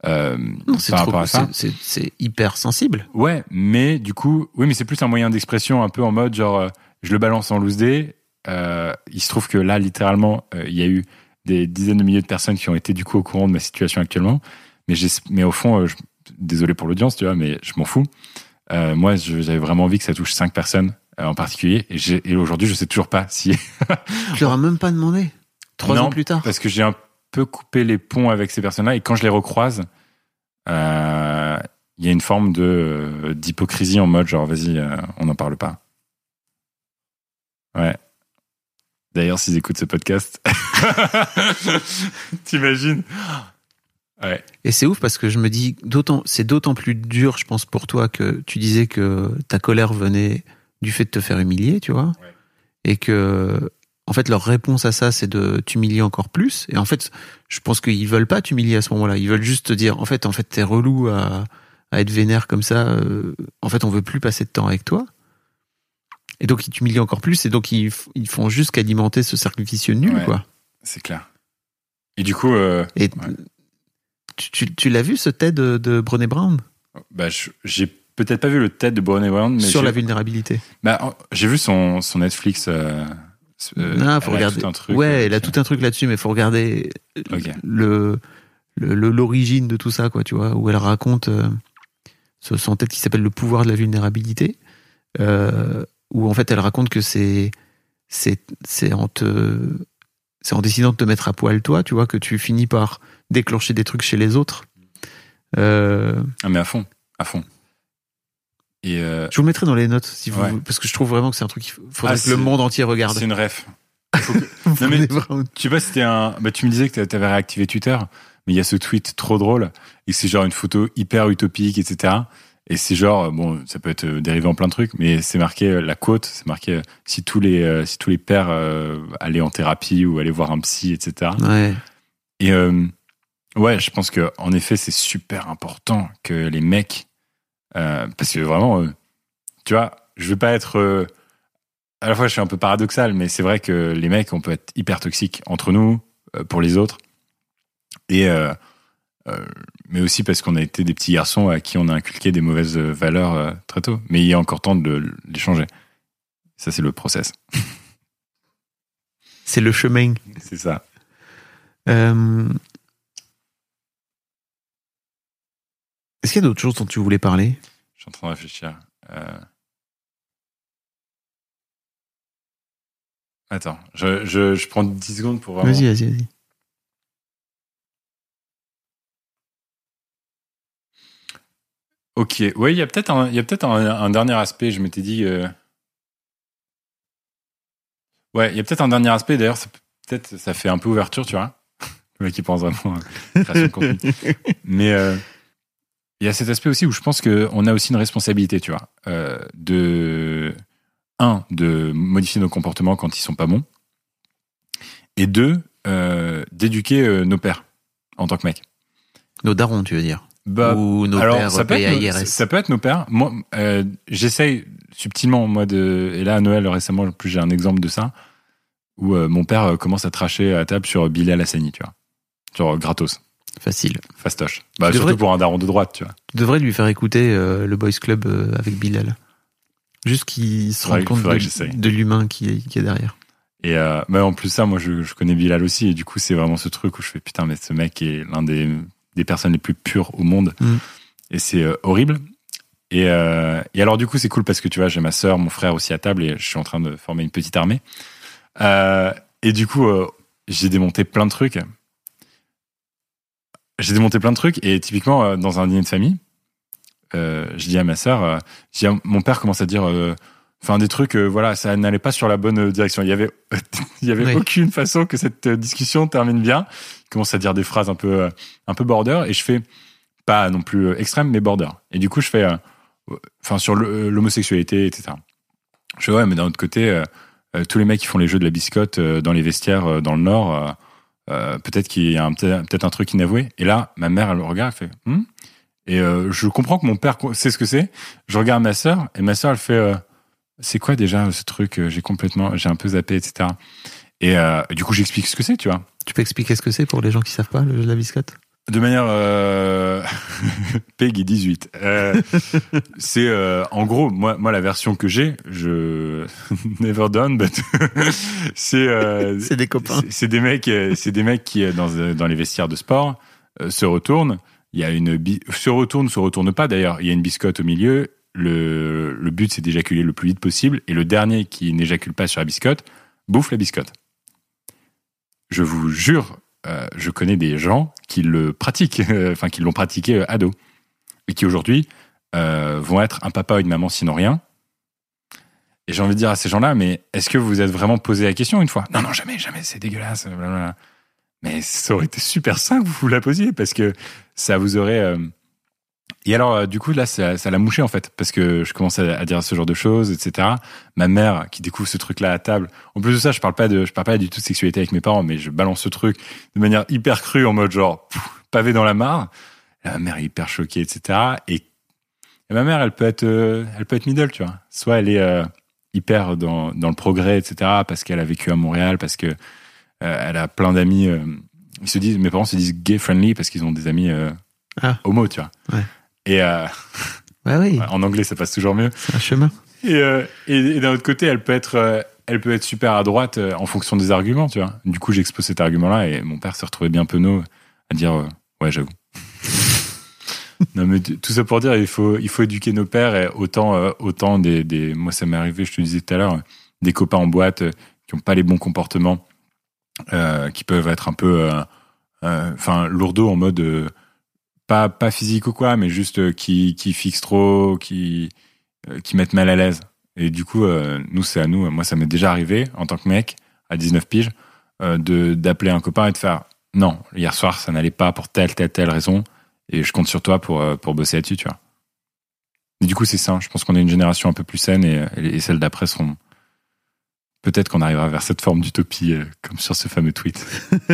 [SPEAKER 2] euh,
[SPEAKER 1] Non,
[SPEAKER 2] par
[SPEAKER 1] trop,
[SPEAKER 2] rapport à ça.
[SPEAKER 1] c'est- hyper sensible.
[SPEAKER 2] Ouais, mais du coup, oui, mais c'est plus un moyen d'expression un peu en mode genre, je le balance en loose day. Euh, il se trouve que là, littéralement, euh, il y a eu des dizaines de milliers de personnes qui ont été du coup au courant de ma situation actuellement. Mais, j'ai- mais au fond, euh, je- désolé pour l'audience, tu vois, mais je m'en fous. Moi, j'avais vraiment envie que ça touche cinq personnes en particulier. Et, aujourd'hui, je sais toujours pas si.
[SPEAKER 1] Tu leur as même pas demandé. Trois
[SPEAKER 2] Non,
[SPEAKER 1] ans plus tard.
[SPEAKER 2] Parce que j'ai un peu coupé les ponts avec ces personnes-là. Et quand je les recroise, il y a une forme de d'hypocrisie en mode genre, vas-y, on n'en parle pas. Ouais. D'ailleurs, s'ils écoutent ce podcast, t'imagines Ouais.
[SPEAKER 1] Et c'est ouf parce que je me dis, d'autant, c'est d'autant plus dur, je pense, pour toi que tu disais que ta colère venait du fait de te faire humilier, tu vois.
[SPEAKER 2] Ouais.
[SPEAKER 1] Et que, en fait, leur réponse à ça, c'est de t'humilier encore plus. Et en fait, je pense qu'ils veulent pas t'humilier à ce moment-là. Ils veulent juste te dire, en fait, en fait, t'es relou à, à être vénère comme ça. euh, en fait, on veut plus passer de temps avec toi. Et donc, ils t'humilient encore plus. Et donc, ils, ils font juste qu'alimenter ce cercle vicieux nul,
[SPEAKER 2] Ouais.
[SPEAKER 1] quoi.
[SPEAKER 2] C'est clair. Et du coup, euh,
[SPEAKER 1] Et
[SPEAKER 2] Ouais.
[SPEAKER 1] tu, tu, tu l'as vu, ce TED de, de Brené Brown?
[SPEAKER 2] Bah, j'ai peut-être pas vu le TED de Brené Brown, mais
[SPEAKER 1] sur la vulnérabilité
[SPEAKER 2] bah, j'ai vu son, son Netflix. Euh, euh,
[SPEAKER 1] Non, faut regarder.
[SPEAKER 2] tout un truc,
[SPEAKER 1] ouais,
[SPEAKER 2] euh,
[SPEAKER 1] elle a tout un truc là-dessus, mais faut regarder
[SPEAKER 2] Ok.
[SPEAKER 1] le l'origine de tout ça, quoi, tu vois, où elle raconte euh, son tête qui s'appelle le pouvoir de la vulnérabilité, euh, où en fait elle raconte que c'est c'est c'est en te c'est en décidant de te mettre à poil toi, tu vois, que tu finis par déclencher des trucs chez les autres. Euh,
[SPEAKER 2] Ah, mais à fond, à fond. Et euh,
[SPEAKER 1] je vous le mettrai dans les notes si vous,
[SPEAKER 2] Ouais.
[SPEAKER 1] parce que je trouve vraiment que c'est un truc qu'il faudrait
[SPEAKER 2] Ah,
[SPEAKER 1] que le monde entier regarde.
[SPEAKER 2] c'est une ref. Non, mais-. Tu sais pas, c'était un. Bah, tu me disais que tu avais réactivé Twitter, mais il y a ce tweet trop drôle et c'est genre une photo hyper utopique, etc. Et c'est genre, bon, ça peut être euh, dérivé en plein de trucs, mais c'est marqué euh, la quote, c'est marqué euh, si tous les euh, si tous les pères euh, allaient en thérapie ou allaient voir un psy, etc.
[SPEAKER 1] Ouais.
[SPEAKER 2] Et euh, ouais, je pense que en effet, c'est super important que les mecs, euh, parce que vraiment, euh, tu vois, je veux pas être euh, à la fois, je suis un peu paradoxal, mais c'est vrai que les mecs, on peut être hyper toxiques entre nous, euh, pour les autres, et euh, euh, mais aussi parce qu'on a été des petits garçons à qui on a inculqué des mauvaises euh, valeurs euh, très tôt. Mais il y a encore temps de le- les changer. Ça, c'est le process.
[SPEAKER 1] C'est le chemin.
[SPEAKER 2] C'est ça.
[SPEAKER 1] Euh, Est-ce qu'il y a d'autres choses dont tu voulais parler?
[SPEAKER 2] Je suis en train de réfléchir. Euh, Attends, je, je, je prends 10 secondes pour vraiment.
[SPEAKER 1] Vas-y, vas-y, vas-y.
[SPEAKER 2] Ok, oui, il y a peut-être un, il y a peut-être un, un dernier aspect. Je m'étais dit. euh, Ouais, il y a peut-être un dernier aspect. D'ailleurs, peut-être ça fait un peu ouverture, tu vois. Le mec qui pense vraiment à création de contenu. Mais euh, il y a cet aspect aussi où je pense qu'on a aussi une responsabilité, tu vois, euh, de un de modifier nos comportements quand ils sont pas bons, et deux d'éduquer nos pères en tant que mecs.
[SPEAKER 1] Nos darons, tu veux dire
[SPEAKER 2] Bah,
[SPEAKER 1] Ou nos
[SPEAKER 2] alors,
[SPEAKER 1] pères
[SPEAKER 2] ça peut, être nos, ça peut être nos pères. Moi, euh, j'essaye subtilement, moi, de. Et là, à Noël, récemment, en plus, j'ai un exemple de ça, où euh, mon père euh, commence à tracher à table sur Bilal Hassani, tu vois. Genre, gratos.
[SPEAKER 1] Facile.
[SPEAKER 2] Fastoche. Bah, surtout
[SPEAKER 1] devrais-
[SPEAKER 2] pour un daron de droite, tu vois.
[SPEAKER 1] Tu devrais lui faire écouter euh, le Boys Club avec Bilal. Juste qu'il se rende compte de, l'humain qui est, qui est derrière.
[SPEAKER 2] Et euh, mais en plus ça, moi je, je connais Bilal aussi, et du coup c'est vraiment ce truc où je fais putain, mais ce mec est l'un des, des personnes les plus pures au monde,
[SPEAKER 1] Mm.
[SPEAKER 2] et c'est euh, horrible. Et, euh, et alors du coup c'est cool parce que tu vois j'ai ma sœur, mon frère aussi à table, et je suis en train de former une petite armée. Euh, et du coup euh, j'ai démonté plein de trucs. J'ai démonté plein de trucs, et typiquement dans un dîner de famille, je dis à ma dis à- mon père commence à dire. Enfin, des trucs, voilà, ça n'allait pas sur la bonne direction. Il y avait, il y avait
[SPEAKER 1] Oui.
[SPEAKER 2] aucune façon que cette discussion termine bien. Commence à dire des phrases un peu, euh, un peu border, et je fais pas non plus euh, extrême, mais border. Et du coup, je fais, euh, enfin, sur le- l'homosexualité, etc. Je fais ouais, mais d'un autre côté, tous les mecs qui font les jeux de la biscotte dans les vestiaires dans le Nord, peut-être qu'il y a peut-être un truc inavoué. Et là, ma mère, elle me regarde, elle fait, Hmm et je comprends que mon père sait ce que c'est. Je regarde ma sœur, et ma sœur, elle fait. c'est quoi déjà ce truc J'ai complètement, j'ai un peu zappé, etc. Et du coup, j'explique ce que c'est, tu vois.
[SPEAKER 1] Tu peux expliquer ce que c'est pour les gens qui savent pas, le jeu de la biscotte?
[SPEAKER 2] De manière euh... Peggy 18. Euh, c'est euh, en gros, moi, moi, la version que j'ai, je never done, but c'est euh,
[SPEAKER 1] C'est des copains.
[SPEAKER 2] c'est- des mecs, c'est des mecs qui dans dans les vestiaires de sport se retournent. Il y a une bi- se retourne, se retourne pas d'ailleurs. Il y a une biscotte au milieu. Le, le but c'est d'éjaculer le plus vite possible et le dernier qui n'éjacule pas sur la biscotte bouffe la biscotte. Je vous jure, euh, je connais des gens qui le pratiquent, enfin qui l'ont pratiqué euh, ado et qui aujourd'hui euh, vont être un papa ou une maman sinon rien. Et j'ai envie de dire à ces gens-là, mais est-ce que vous vous êtes vraiment posé la question une fois? Non, non, jamais, jamais, c'est dégueulasse. Mais ça aurait été super simple que vous vous la posiez parce que ça vous aurait. Et alors, euh, du coup, là, ça, ça l'a mouché en fait parce que je commence à, à dire ce genre de choses, etc. Ma mère qui découvre ce truc-là à table. En plus de ça, je parle pas de, je parle pas du tout de sexualité avec mes parents, mais je balance ce truc de manière hyper crue en mode genre pff, pavé dans la mare. Ma mère est hyper choquée, etc. Et, et ma mère, elle peut être, euh, elle peut être middle, tu vois. Soit elle est euh, hyper dans, dans le progrès, etc. Parce qu'elle a vécu à Montréal, parce que euh, elle a plein d'amis. ils se disent, mes parents se disent gay friendly parce qu'ils ont des amis
[SPEAKER 1] Ah.
[SPEAKER 2] homo, tu vois.
[SPEAKER 1] Ouais.
[SPEAKER 2] Et euh,
[SPEAKER 1] oui,
[SPEAKER 2] en anglais, ça passe toujours mieux.
[SPEAKER 1] c'est un chemin.
[SPEAKER 2] Et, euh, et, et d'un autre côté, elle peut être, euh, elle peut être super à droite en fonction des arguments, tu vois. Du coup, j'expose cet argument-là et mon père s'est retrouvé bien penaud à dire, euh, ouais, j'avoue. non, mais tout ça pour dire, il faut, il faut éduquer nos pères et autant, autant des, des, moi, ça m'est arrivé, je te disais tout à l'heure, des copains en boîte qui n'ont pas les bons comportements, qui peuvent être un peu, enfin, lourdeaux en mode, pas, pas physique ou quoi, mais juste euh, qui, qui fixent trop, qui, euh, qui mettent mal à l'aise. Et du coup, euh, nous, c'est à nous. Moi, ça m'est déjà arrivé, en tant que mec, à 19 piges, de d'appeler un copain et de faire non, hier soir, ça n'allait pas pour telle, telle, telle raison. Et je compte sur toi pour, pour bosser là-dessus, tu vois. Et du coup, c'est ça. Je pense qu'on est une génération un peu plus saine et, et celles d'après seront. Peut-être qu'on arrivera vers cette forme d'utopie, comme sur ce fameux tweet.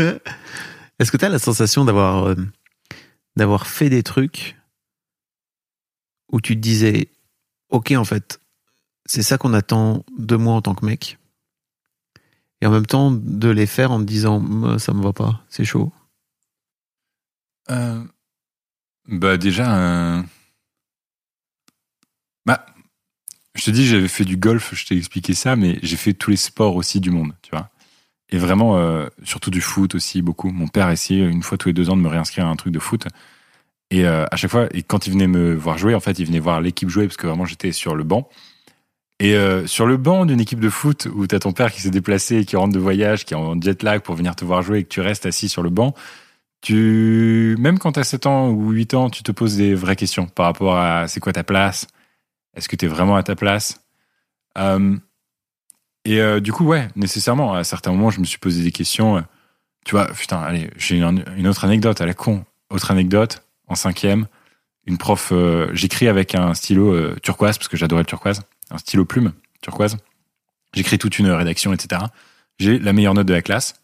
[SPEAKER 1] Est-ce que tu as la sensation d'avoir d'avoir fait des trucs où tu te disais OK en fait, c'est ça qu'on attend de moi en tant que mec et en même temps de les faire en te disant ça me va pas, c'est chaud.
[SPEAKER 2] Euh, bah déjà, euh, bah, je te dis, j'avais fait du golf, je t'ai expliqué ça, mais j'ai fait tous les sports aussi du monde, tu vois. Et vraiment, euh, surtout du foot aussi, beaucoup. Mon père essayait une fois tous les deux ans de me réinscrire à un truc de foot. Et euh, à chaque fois, et quand il venait me voir jouer, en fait, il venait voir l'équipe jouer parce que vraiment j'étais sur le banc. Et euh, sur le banc d'une équipe de foot où t'as ton père qui s'est déplacé, qui rentre de voyage, qui est en jet lag pour venir te voir jouer et que tu restes assis sur le banc, tu même quand t'as 7 ans ou 8 ans, tu te poses des vraies questions par rapport à c'est quoi ta place? Est-ce que t'es vraiment à ta place? Euh, Et euh, du coup, ouais, nécessairement, à certains moments, je me suis posé des questions. euh, Tu vois, putain, allez, j'ai une, une autre anecdote à la con. Autre anecdote, en cinquième, une prof, euh, j'écris avec un stylo turquoise, parce que j'adorais le turquoise, un stylo plume turquoise. J'écris toute une rédaction, etc. J'ai la meilleure note de la classe.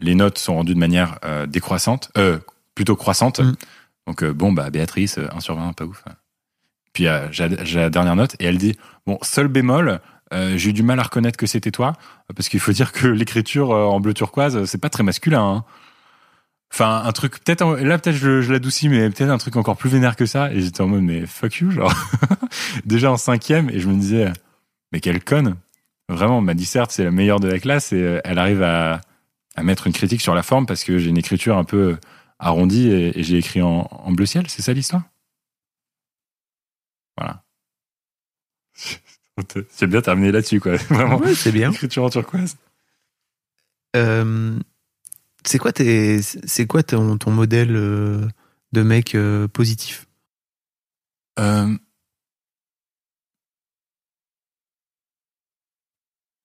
[SPEAKER 2] Les notes sont rendues de manière décroissante, euh, plutôt croissante.
[SPEAKER 1] Mm.
[SPEAKER 2] Donc, bon, bah, Béatrice, euh, 1 sur 20, pas ouf. Puis, j'ai la dernière note, et elle dit, bon, seul bémol, euh, j'ai eu du mal à reconnaître que c'était toi, parce qu'il faut dire que l'écriture euh, en bleu turquoise, c'est pas très masculin. Hein. Enfin, un truc, peut-être, là, peut-être je, l'adoucis, mais peut-être un truc encore plus vénère que ça. Et j'étais en mode, mais fuck you, genre. Déjà en cinquième, et je me disais, mais quelle conne. Vraiment, ma disserte, c'est la meilleure de la classe, et euh, elle arrive à, mettre une critique sur la forme parce que j'ai une écriture un peu arrondie et, j'ai écrit en bleu ciel. C'est ça l'histoire? Voilà. C'est bien terminé là-dessus, quoi. Vraiment.
[SPEAKER 1] Ouais, c'est bien.
[SPEAKER 2] Écriture en turquoise.
[SPEAKER 1] Euh, c'est quoi, tes, c'est quoi ton, ton modèle euh, de mec euh, positif?
[SPEAKER 2] Euh,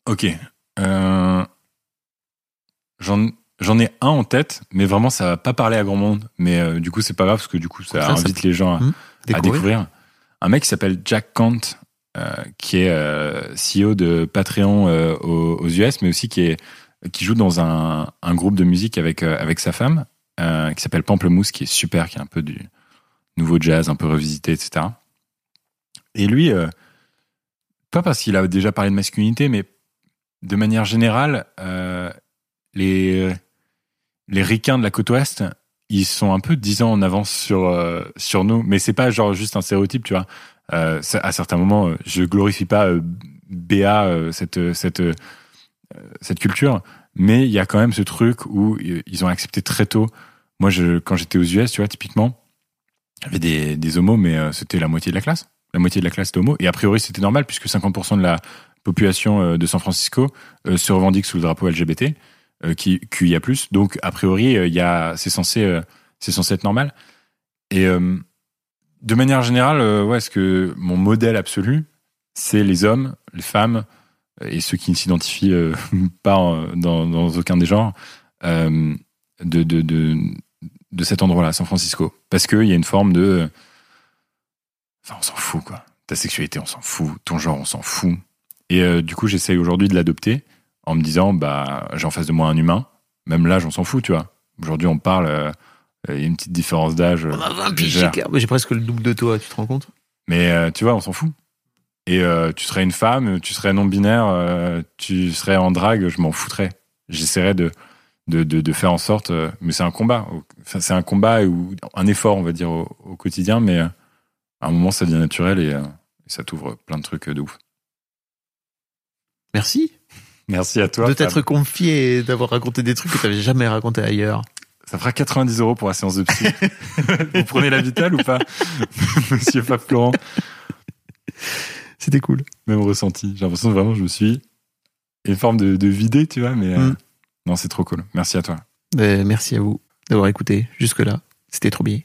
[SPEAKER 2] Ok. Euh, J'en j'en ai un en tête, mais vraiment ça va pas parler à grand monde. Mais euh, du coup c'est pas grave parce que du coup ça
[SPEAKER 1] Ça, ça
[SPEAKER 2] invite les gens à,
[SPEAKER 1] Hmm,
[SPEAKER 2] à découvrir. Un mec qui s'appelle Jack Kant, qui est euh, CEO de Patreon euh, aux, US, mais aussi qui joue dans un, groupe de musique avec euh, sa femme, euh, qui s'appelle Pamplemousse, qui est super, qui est un peu du nouveau jazz, un peu revisité, etc. Et lui, euh, pas parce qu'il a déjà parlé de masculinité, mais de manière générale, euh, les les de la côte ouest, ils sont un peu dix ans en avance sur euh, sur nous, mais c'est pas genre juste un stéréotype, tu vois. Euh, à certains moments, euh, je glorifie pas euh, BA cette cette cette culture, mais il y a quand même ce truc où ils ont accepté très tôt. Moi, je quand j'étais aux US, tu vois, typiquement, il y avait des des homos, mais c'était la moitié de la classe. La moitié de la classe était homo, et a priori c'était normal puisque 50% de la population de San Francisco se revendique sous le drapeau LGBT qui QIA+. Donc a priori, il y a c'est censé c'est censé être normal. Et euh, de manière générale, euh, ouais, est-ce que mon modèle absolu, c'est les hommes, les femmes euh, et ceux qui ne s'identifient euh, pas dans, aucun des genres de, de, de, de cet endroit-là, San Francisco. Parce qu'il y a une forme de... Enfin, on s'en fout, quoi. Ta sexualité, on s'en fout. Ton genre, on s'en fout. Et du coup, j'essaye aujourd'hui de l'adopter en me disant, bah, j'ai en face de moi un humain. Même l'âge, on s'en fout, tu vois. Aujourd'hui, on parle, il y a une petite différence d'âge. euh,
[SPEAKER 1] On a 20 piges J'ai presque le double de toi, tu te rends compte?
[SPEAKER 2] Mais euh, tu vois, on s'en fout. Et euh, tu serais une femme, tu serais non-binaire, euh, tu serais en drague, je m'en foutrais. J'essaierais de, de, de, de faire en sorte. euh, mais c'est un combat. Enfin, c'est un combat ou un effort, on va dire, au, au quotidien. Mais euh, à un moment, ça devient naturel et, euh, et ça t'ouvre plein de trucs euh, de ouf.
[SPEAKER 1] Merci
[SPEAKER 2] Merci à toi.
[SPEAKER 1] de t'être confié et d'avoir raconté des trucs que tu n'avais jamais raconté ailleurs.
[SPEAKER 2] Ça fera 90 euros pour la séance de psy. Vous prenez la vitale ou pas Monsieur Fab Florent
[SPEAKER 1] C'était cool.
[SPEAKER 2] Même ressenti. J'ai l'impression que vraiment, je me suis une forme de, de vidé, tu vois. Mais euh,
[SPEAKER 1] Mm.
[SPEAKER 2] non, c'est trop cool. Merci à toi.
[SPEAKER 1] Euh, merci à vous d'avoir écouté jusque-là. C'était trop bien.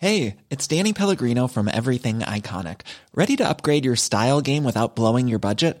[SPEAKER 4] Hey, it's Danny Pellegrino from Everything Iconic. Ready to upgrade your style game without blowing your budget?